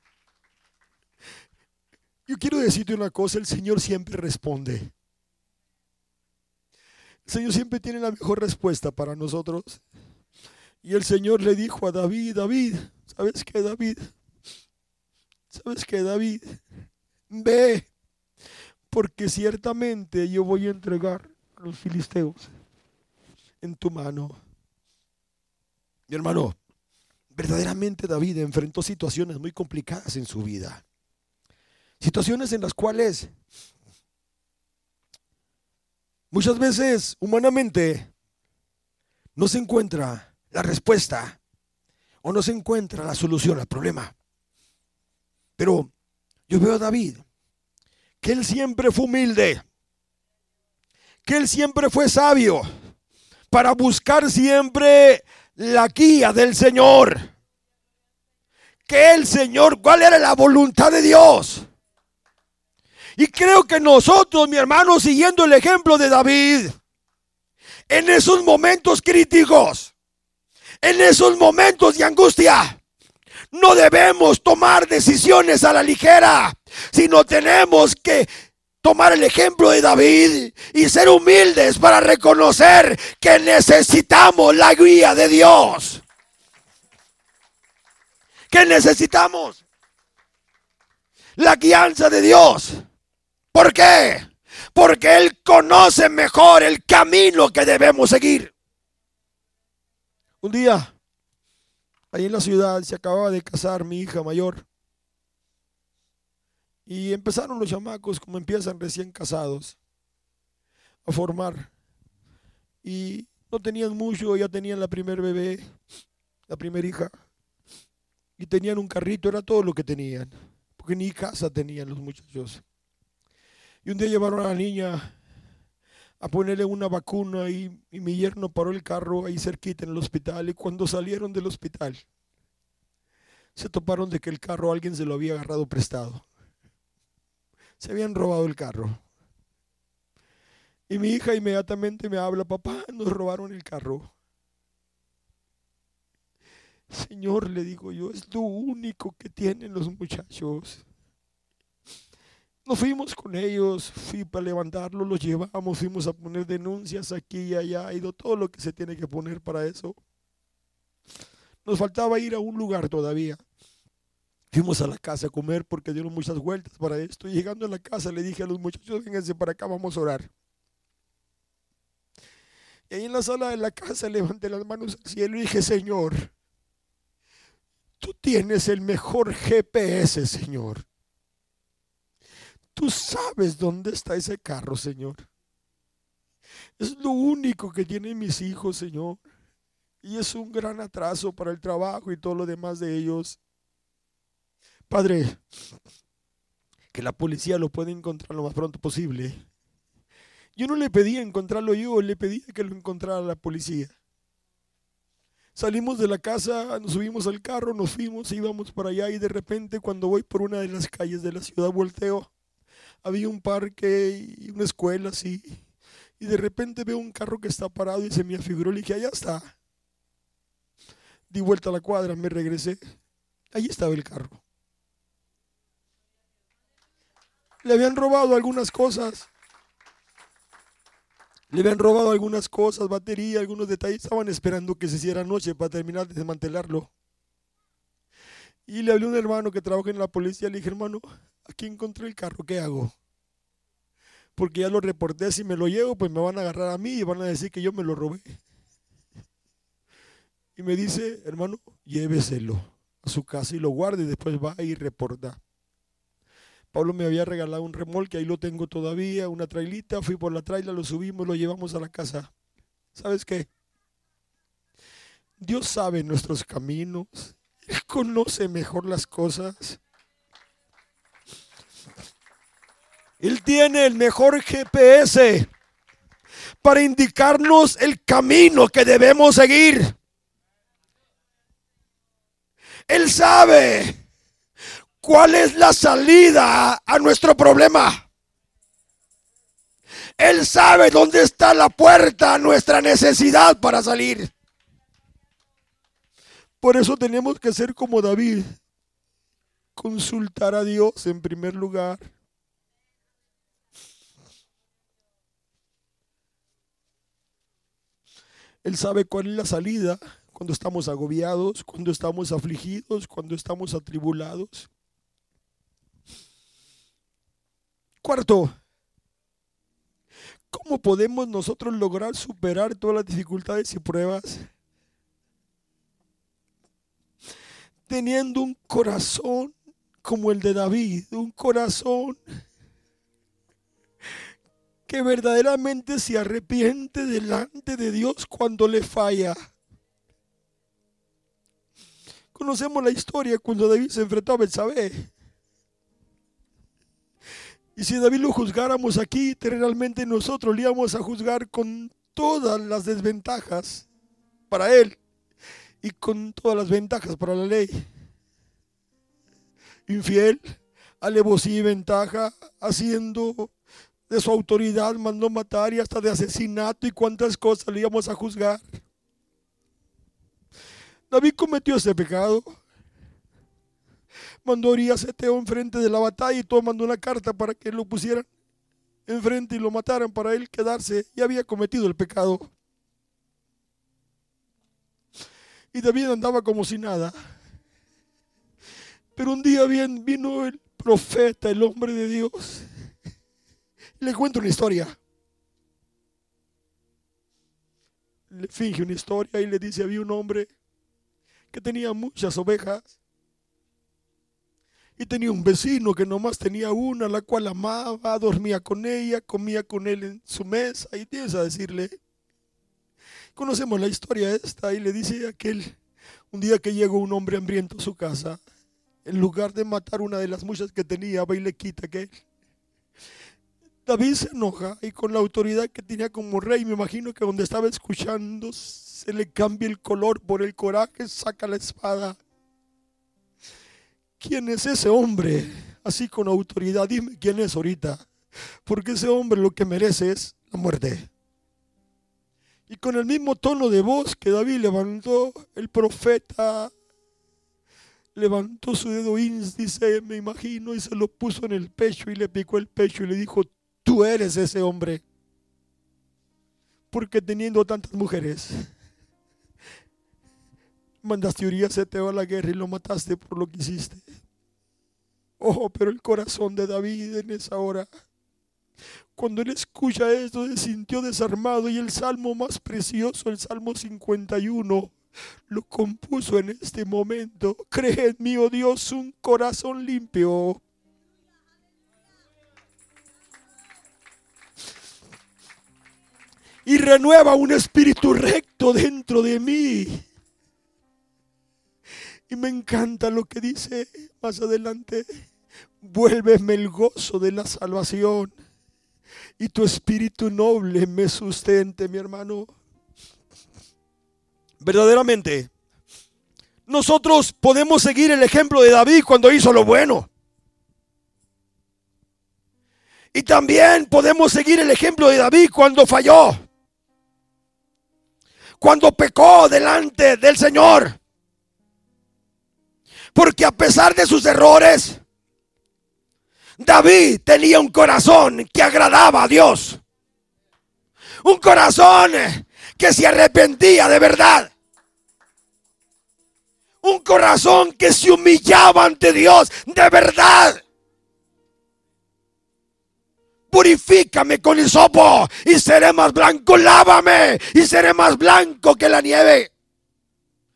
Yo quiero decirte una cosa, el Señor siempre responde. El Señor siempre tiene la mejor respuesta para nosotros. Y el Señor le dijo a David, David, ¿sabes qué, David? ¿Sabes qué, David? Ve, porque ciertamente yo voy a entregar a los filisteos en tu mano. Mi hermano, verdaderamente David enfrentó situaciones muy complicadas en su vida. Situaciones en las cuales muchas veces humanamente no se encuentra la respuesta o no se encuentra la solución al problema. Pero yo veo a David que él siempre fue humilde, que él siempre fue sabio para buscar siempre la guía del Señor. Que el Señor, cuál era la voluntad de Dios. Y creo que nosotros, mi hermano, siguiendo el ejemplo de David, en esos momentos críticos, en esos momentos de angustia, no debemos tomar decisiones a la ligera, sino tenemos que tomar el ejemplo de David y ser humildes para reconocer que necesitamos la guía de Dios. Que necesitamos la guianza de Dios. ¿Por qué? Porque Él conoce mejor el camino que debemos seguir. Un día, ahí en la ciudad, se acababa de casar mi hija mayor. Y empezaron los chamacos, como empiezan recién casados, a formar. Y no tenían mucho, ya tenían la primer bebé, la primera hija. Y tenían un carrito, era todo lo que tenían. Porque ni casa tenían los muchachos. Y un día llevaron a la niña a ponerle una vacuna y, y mi yerno paró el carro ahí cerquita en el hospital. Y cuando salieron del hospital, se toparon de que el carro alguien se lo había agarrado prestado. Se habían robado el carro. Y mi hija inmediatamente me habla, papá, nos robaron el carro. Señor, le digo yo, es lo único que tienen los muchachos. Nos fuimos con ellos, fui para levantarlo, los llevamos, fuimos a poner denuncias aquí y allá, ha ido todo lo que se tiene que poner para eso. Nos faltaba ir a un lugar todavía. Fuimos a la casa a comer porque dieron muchas vueltas para esto. Y llegando a la casa le dije a los muchachos, vénganse para acá, vamos a orar. Y ahí en la sala de la casa levanté las manos al cielo y dije, Señor, tú tienes el mejor GPS, Señor. Tú sabes dónde está ese carro, Señor. Es lo único que tienen mis hijos, Señor. Y es un gran atraso para el trabajo y todo lo demás de ellos. Padre, que la policía lo pueda encontrar lo más pronto posible. Yo no le pedía encontrarlo yo, le pedía que lo encontrara la policía. Salimos de la casa, nos subimos al carro, nos fuimos, íbamos para allá y de repente cuando voy por una de las calles de la ciudad volteo, había un parque y una escuela así, y de repente veo un carro que está parado y se me afiguró, le dije, allá está. Di vuelta a la cuadra, me regresé, ahí estaba el carro. Le habían robado algunas cosas. Le habían robado algunas cosas, batería, algunos detalles. Estaban esperando que se hiciera noche para terminar de desmantelarlo. Y le hablé a un hermano que trabaja en la policía. Le dije, hermano, aquí encontré el carro, ¿qué hago? Porque ya lo reporté, si me lo llevo, pues me van a agarrar a mí y van a decir que yo me lo robé. Y me dice, hermano, lléveselo a su casa y lo guarde después va y reporta. Pablo me había regalado un remolque, ahí lo tengo todavía, una trailita, fui por la traila, lo subimos, lo llevamos a la casa. ¿Sabes qué? Dios sabe nuestros caminos, Él conoce mejor las cosas. Él tiene el mejor GPS para indicarnos el camino que debemos seguir. Él sabe cuál es la salida a nuestro problema. Él sabe dónde está la puerta a nuestra necesidad para salir. Por eso tenemos que ser como David, consultar a Dios en primer lugar. Él sabe cuál es la salida cuando estamos agobiados, cuando estamos afligidos, cuando estamos atribulados. Cuarto, ¿cómo podemos nosotros lograr superar todas las dificultades y pruebas? Teniendo un corazón como el de David, un corazón que verdaderamente se arrepiente delante de Dios cuando le falla. Conocemos la historia cuando David se enfrentó a Betsabé. Y si David lo juzgáramos aquí, realmente nosotros le íbamos a juzgar con todas las desventajas para él y con todas las ventajas para la ley. Infiel, alevosía y ventaja, haciendo de su autoridad, mandó matar y hasta de asesinato y cuántas cosas le íbamos a juzgar. David cometió ese pecado mandó Urias Eteo enfrente de la batalla y todo mandó una carta para que lo pusieran enfrente y lo mataran para él quedarse. Y había cometido el pecado. Y David andaba como si nada. Pero un día bien vino el profeta, el hombre de Dios. le cuento una historia. Le finge una historia y le dice, había un hombre que tenía muchas ovejas y tenía un vecino que nomás tenía una, la cual amaba, dormía con ella, comía con él en su mesa y tienes a decirle, conocemos la historia esta y le dice aquel, un día que llegó un hombre hambriento a su casa, en lugar de matar una de las muchas que tenía, va y le quita aquel. David se enoja y con la autoridad que tenía como rey, me imagino que donde estaba escuchando se le cambia el color por el coraje, saca la espada ¿quién es ese hombre? Así con autoridad, dime quién es ahorita. Porque ese hombre lo que merece es la muerte. Y con el mismo tono de voz que David levantó, el profeta levantó su dedo índice, me imagino, y se lo puso en el pecho y le picó el pecho y le dijo, tú eres ese hombre. Porque teniendo tantas mujeres, mandaste a Urias a la guerra y lo mataste por lo que hiciste. Oh, pero el corazón de David en esa hora, cuando él escucha esto, se sintió desarmado y el salmo más precioso, el Salmo 51, lo compuso en este momento. Cree en mí, oh Dios, un corazón limpio. Y renueva un espíritu recto dentro de mí. Y me encanta lo que dice más adelante. Vuélveme el gozo de la salvación. Y tu espíritu noble me sustente, mi hermano. Verdaderamente, nosotros podemos seguir el ejemplo de David cuando hizo lo bueno. Y también podemos seguir el ejemplo de David cuando falló. Cuando pecó delante del Señor. Porque a pesar de sus errores, David tenía un corazón que agradaba a Dios. Un corazón que se arrepentía de verdad. Un corazón que se humillaba ante Dios de verdad. Purifícame con hisopo y seré más blanco. Lávame y seré más blanco que la nieve.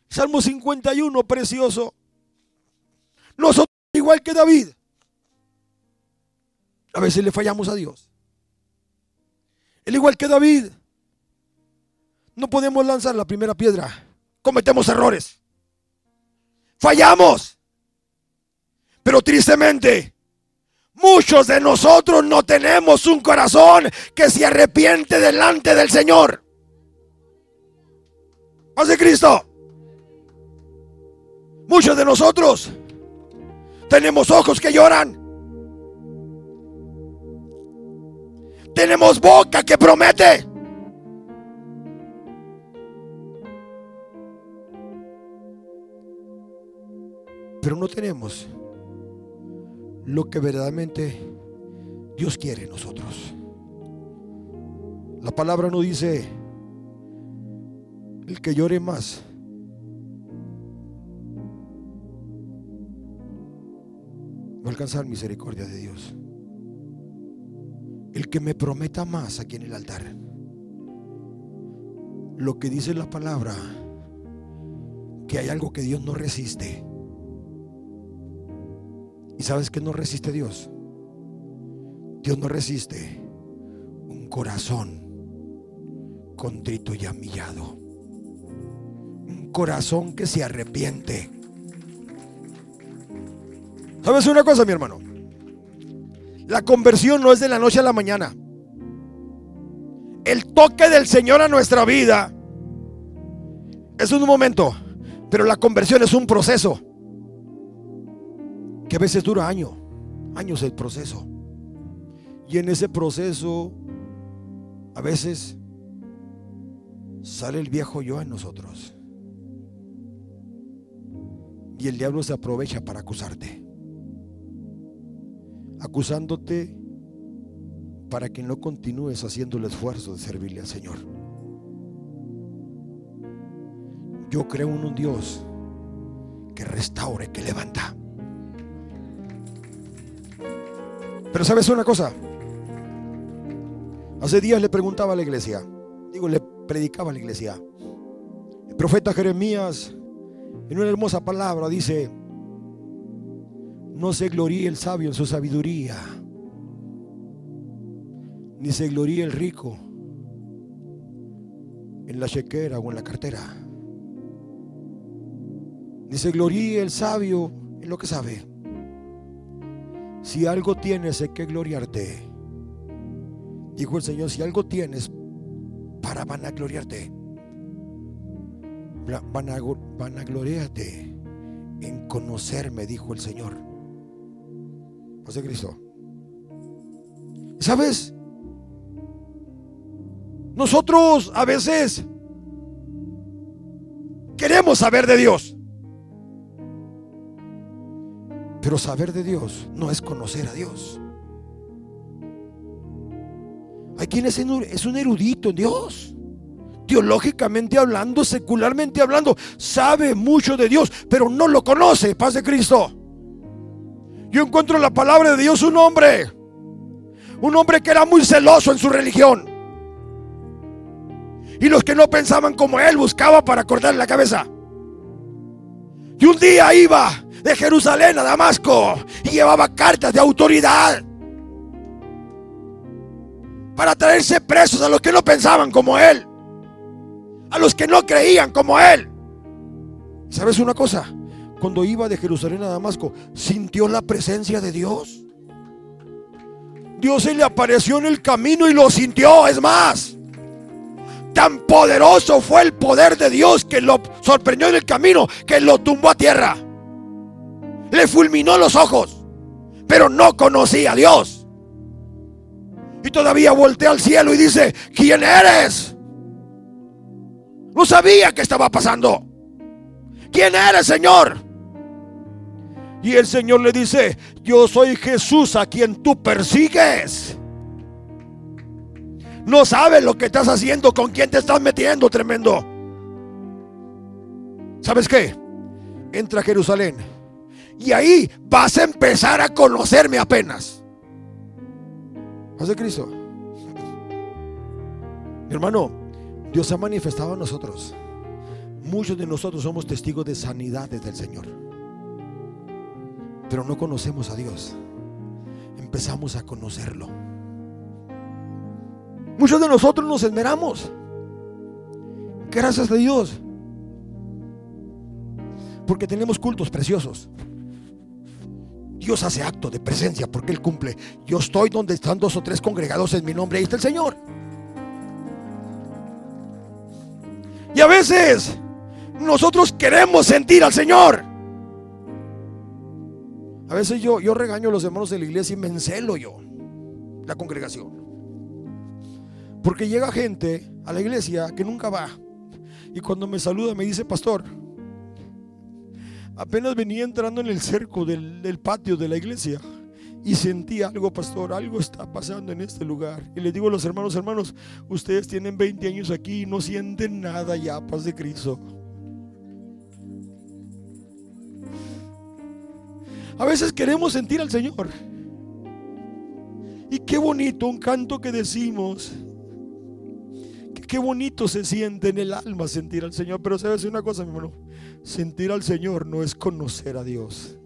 Salmo 51, precioso. Nosotros, igual que David, a veces le fallamos a Dios. El igual que David, no podemos lanzar la primera piedra. Cometemos errores. Fallamos. Pero tristemente, muchos de nosotros no tenemos un corazón que se arrepiente delante del Señor. Hace Cristo. Muchos de nosotros tenemos ojos que lloran. Tenemos boca que promete. Pero no tenemos lo que verdaderamente Dios quiere en nosotros. La palabra no dice el que llore más va a alcanzar misericordia de Dios. El que me prometa más aquí en el altar. Lo que dice la palabra, que hay algo que Dios no resiste. ¿Y sabes que no resiste Dios? Dios no resiste un corazón contrito y amillado. Un corazón que se arrepiente. ¿Sabes una cosa, mi hermano? La conversión no es de la noche a la mañana. El toque del Señor a nuestra vida es un momento, pero la conversión es un proceso que a veces dura años, años el proceso. Y en ese proceso, a veces sale el viejo yo en nosotros. Y el diablo se aprovecha para acusarte acusándote para que no continúes haciendo el esfuerzo de servirle al Señor. Yo creo en un Dios que restaure, que levanta. Pero sabes una cosa, hace días le preguntaba a la iglesia, digo, le predicaba a la iglesia, el profeta Jeremías, en una hermosa palabra, dice, no se gloríe el sabio en su sabiduría, ni se gloríe el rico en la chequera o en la cartera, ni se gloríe el sabio en lo que sabe. Si algo tienes, hay que gloriarte. Dijo el Señor, si algo tienes para vanagloriarte, vanagloriarte en conocerme, dijo el Señor. De Cristo. ¿Sabes? Nosotros a veces queremos saber de Dios. Pero saber de Dios no es conocer a Dios. Hay quien es un erudito en Dios. Teológicamente hablando, secularmente hablando, sabe mucho de Dios, pero no lo conoce. Paz de Cristo. Yo encuentro en la palabra de Dios un hombre, un hombre que era muy celoso en su religión. Y los que no pensaban como él buscaba para cortarle la cabeza. Y un día iba de Jerusalén a Damasco y llevaba cartas de autoridad para traerse presos a los que no pensaban como él, a los que no creían como él. ¿Sabes una cosa? Cuando iba de Jerusalén a Damasco, sintió la presencia de Dios. Dios se le apareció en el camino y lo sintió. Es más, tan poderoso fue el poder de Dios que lo sorprendió en el camino, que lo tumbó a tierra. Le fulminó los ojos, pero no conocía a Dios. Y todavía voltea al cielo y dice, ¿quién eres? No sabía qué estaba pasando. ¿Quién eres, Señor? Y el Señor le dice, yo soy Jesús a quien tú persigues. No sabes lo que estás haciendo, con quién te estás metiendo, tremendo. ¿Sabes qué? Entra a Jerusalén. Y ahí vas a empezar a conocerme apenas. De Cristo. Hermano, Dios ha manifestado a nosotros. Muchos de nosotros somos testigos de sanidades del Señor. Pero no conocemos a Dios. Empezamos a conocerlo. Muchos de nosotros nos esmeramos. Gracias a Dios. Porque tenemos cultos preciosos. Dios hace acto de presencia porque Él cumple. Yo estoy donde están dos o tres congregados en mi nombre. Ahí está el Señor. Y a veces nosotros queremos sentir al Señor. A veces yo, yo regaño a los hermanos de la iglesia y me encelo yo, la congregación. Porque llega gente a la iglesia que nunca va. Y cuando me saluda me dice, pastor, Apenas venía entrando en el cerco del, patio de la iglesia y sentí algo, pastor, algo está pasando en este lugar. Y le digo a los hermanos, hermanos, ustedes tienen 20 años aquí y no sienten nada ya, paz de Cristo. A veces queremos sentir al Señor. Y qué bonito un canto que decimos. Qué bonito se siente en el alma sentir al Señor. Pero sabes una cosa, mi hermano. Sentir al Señor no es conocer a Dios.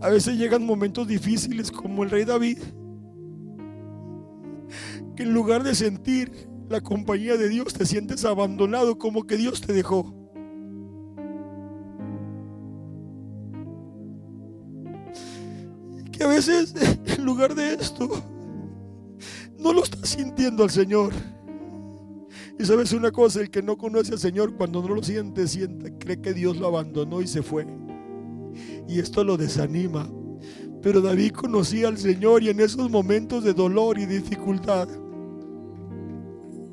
A veces llegan momentos difíciles como el rey David, que en lugar de sentir la compañía de Dios te sientes abandonado como que Dios te dejó. Que a veces en lugar de esto no lo estás sintiendo al Señor. Y sabes una cosa, el que no conoce al Señor cuando no lo siente, sienta, cree que Dios lo abandonó y se fue. Y esto lo desanima. Pero David conocía al Señor y en esos momentos de dolor y dificultad,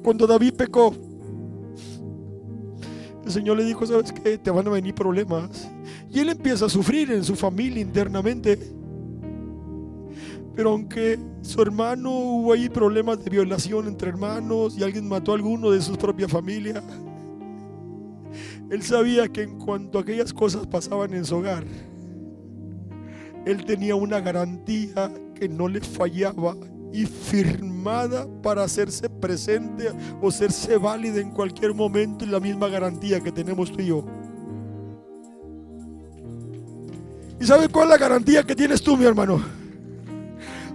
cuando David pecó, el Señor le dijo, ¿sabes qué? Te van a venir problemas. Y él empieza a sufrir en su familia internamente. Pero aunque su hermano hubo ahí problemas de violación entre hermanos y alguien mató a alguno de su propia familia, él sabía que en cuanto aquellas cosas pasaban en su hogar, él tenía una garantía que no le fallaba y firmada para hacerse presente o hacerse válida en cualquier momento y la misma garantía que tenemos tú y yo. ¿Y sabe cuál es la garantía que tienes tú, mi hermano?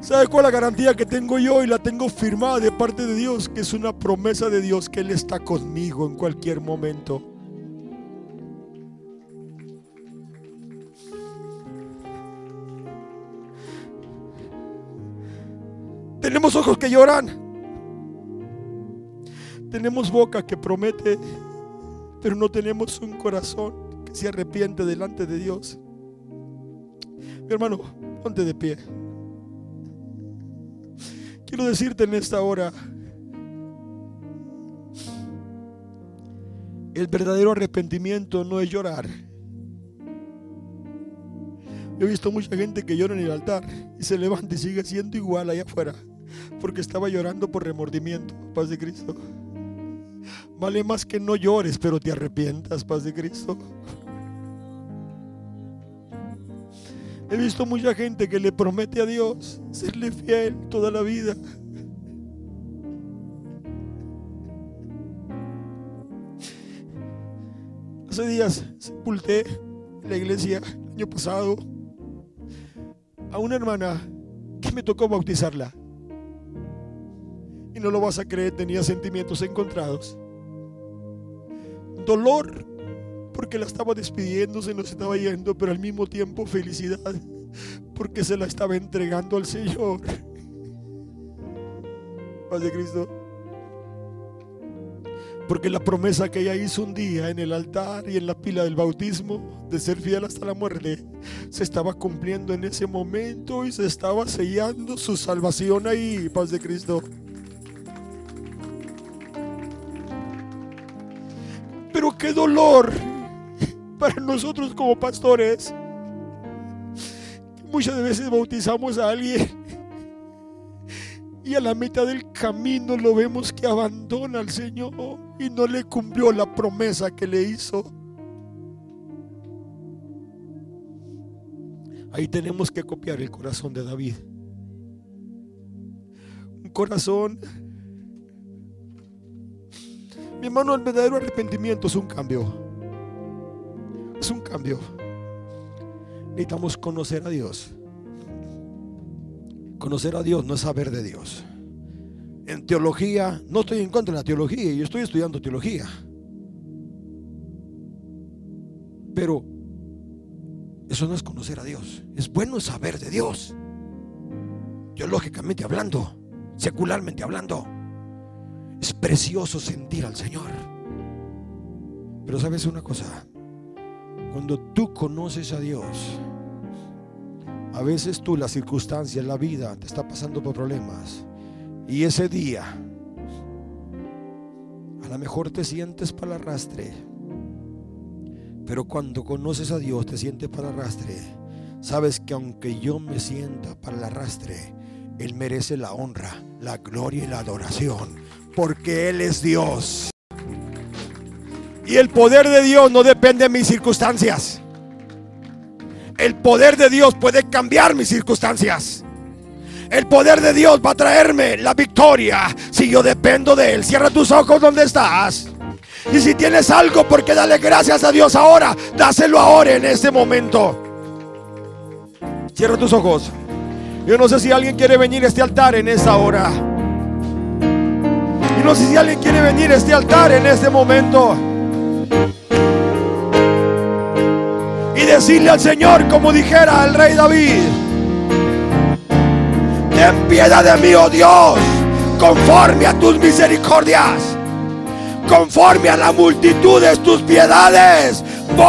¿Sabe cuál es la garantía que tengo yo y la tengo firmada de parte de Dios? Que es una promesa de Dios que Él está conmigo en cualquier momento. Tenemos ojos que lloran. Tenemos boca que promete. pero no tenemos un corazón que se arrepiente delante de Dios. Mi hermano, ponte de pie. Quiero decirte en esta hora, el verdadero arrepentimiento no es llorar. Yo he visto mucha gente que llora en el altar y se levanta y sigue siendo igual allá afuera, porque estaba llorando por remordimiento, paz de Cristo. Vale más que no llores, pero te arrepientas, paz de Cristo. He visto mucha gente que le promete a Dios serle fiel toda la vida. Hace días sepulté en la iglesia el año pasado a una hermana que me tocó bautizarla. Y no lo vas a creer, tenía sentimientos encontrados. Dolor porque la estaba despidiendo, se nos estaba yendo, pero al mismo tiempo felicidad porque se la estaba entregando al Señor. Paz de Cristo. Porque la promesa que ella hizo un día en el altar y en la pila del bautismo de ser fiel hasta la muerte se estaba cumpliendo en ese momento y se estaba sellando su salvación ahí, paz de Cristo. Pero qué dolor para nosotros como pastores. Muchas veces bautizamos a alguien y a la mitad del camino lo vemos que abandona al Señor y no le cumplió la promesa que le hizo. Ahí tenemos que copiar el corazón de David. Un corazón... Mi hermano, el verdadero arrepentimiento es un cambio. Es un cambio. Necesitamos conocer a Dios. Conocer a Dios no es saber de Dios. En teología, no estoy en contra de la teología, yo estoy estudiando teología. Pero eso no es conocer a Dios. Es bueno saber de Dios. Teológicamente hablando, secularmente hablando, es precioso sentir al Señor. Pero sabes una cosa, cuando tú conoces a Dios, a veces tú, las circunstancias, la vida te está pasando por problemas. Y ese día, a lo mejor te sientes para el arrastre. Pero cuando conoces a Dios, te sientes para el arrastre. Sabes que aunque yo me sienta para el arrastre, Él merece la honra, la gloria y la adoración. Porque Él es Dios. Y el poder de Dios no depende de mis circunstancias. El poder de Dios puede cambiar mis circunstancias. El poder de Dios va a traerme la victoria si yo dependo de Él. Cierra tus ojos donde estás. Y si tienes algo, porque dale gracias a Dios ahora, dáselo ahora en este momento. Cierra tus ojos. Yo no sé si alguien quiere venir a este altar en esta hora. Y no sé si alguien quiere venir a este altar en este momento. Decirle al Señor como dijera el rey David, ten piedad de mí, oh Dios, conforme a tus misericordias, conforme a la multitud de tus piedades,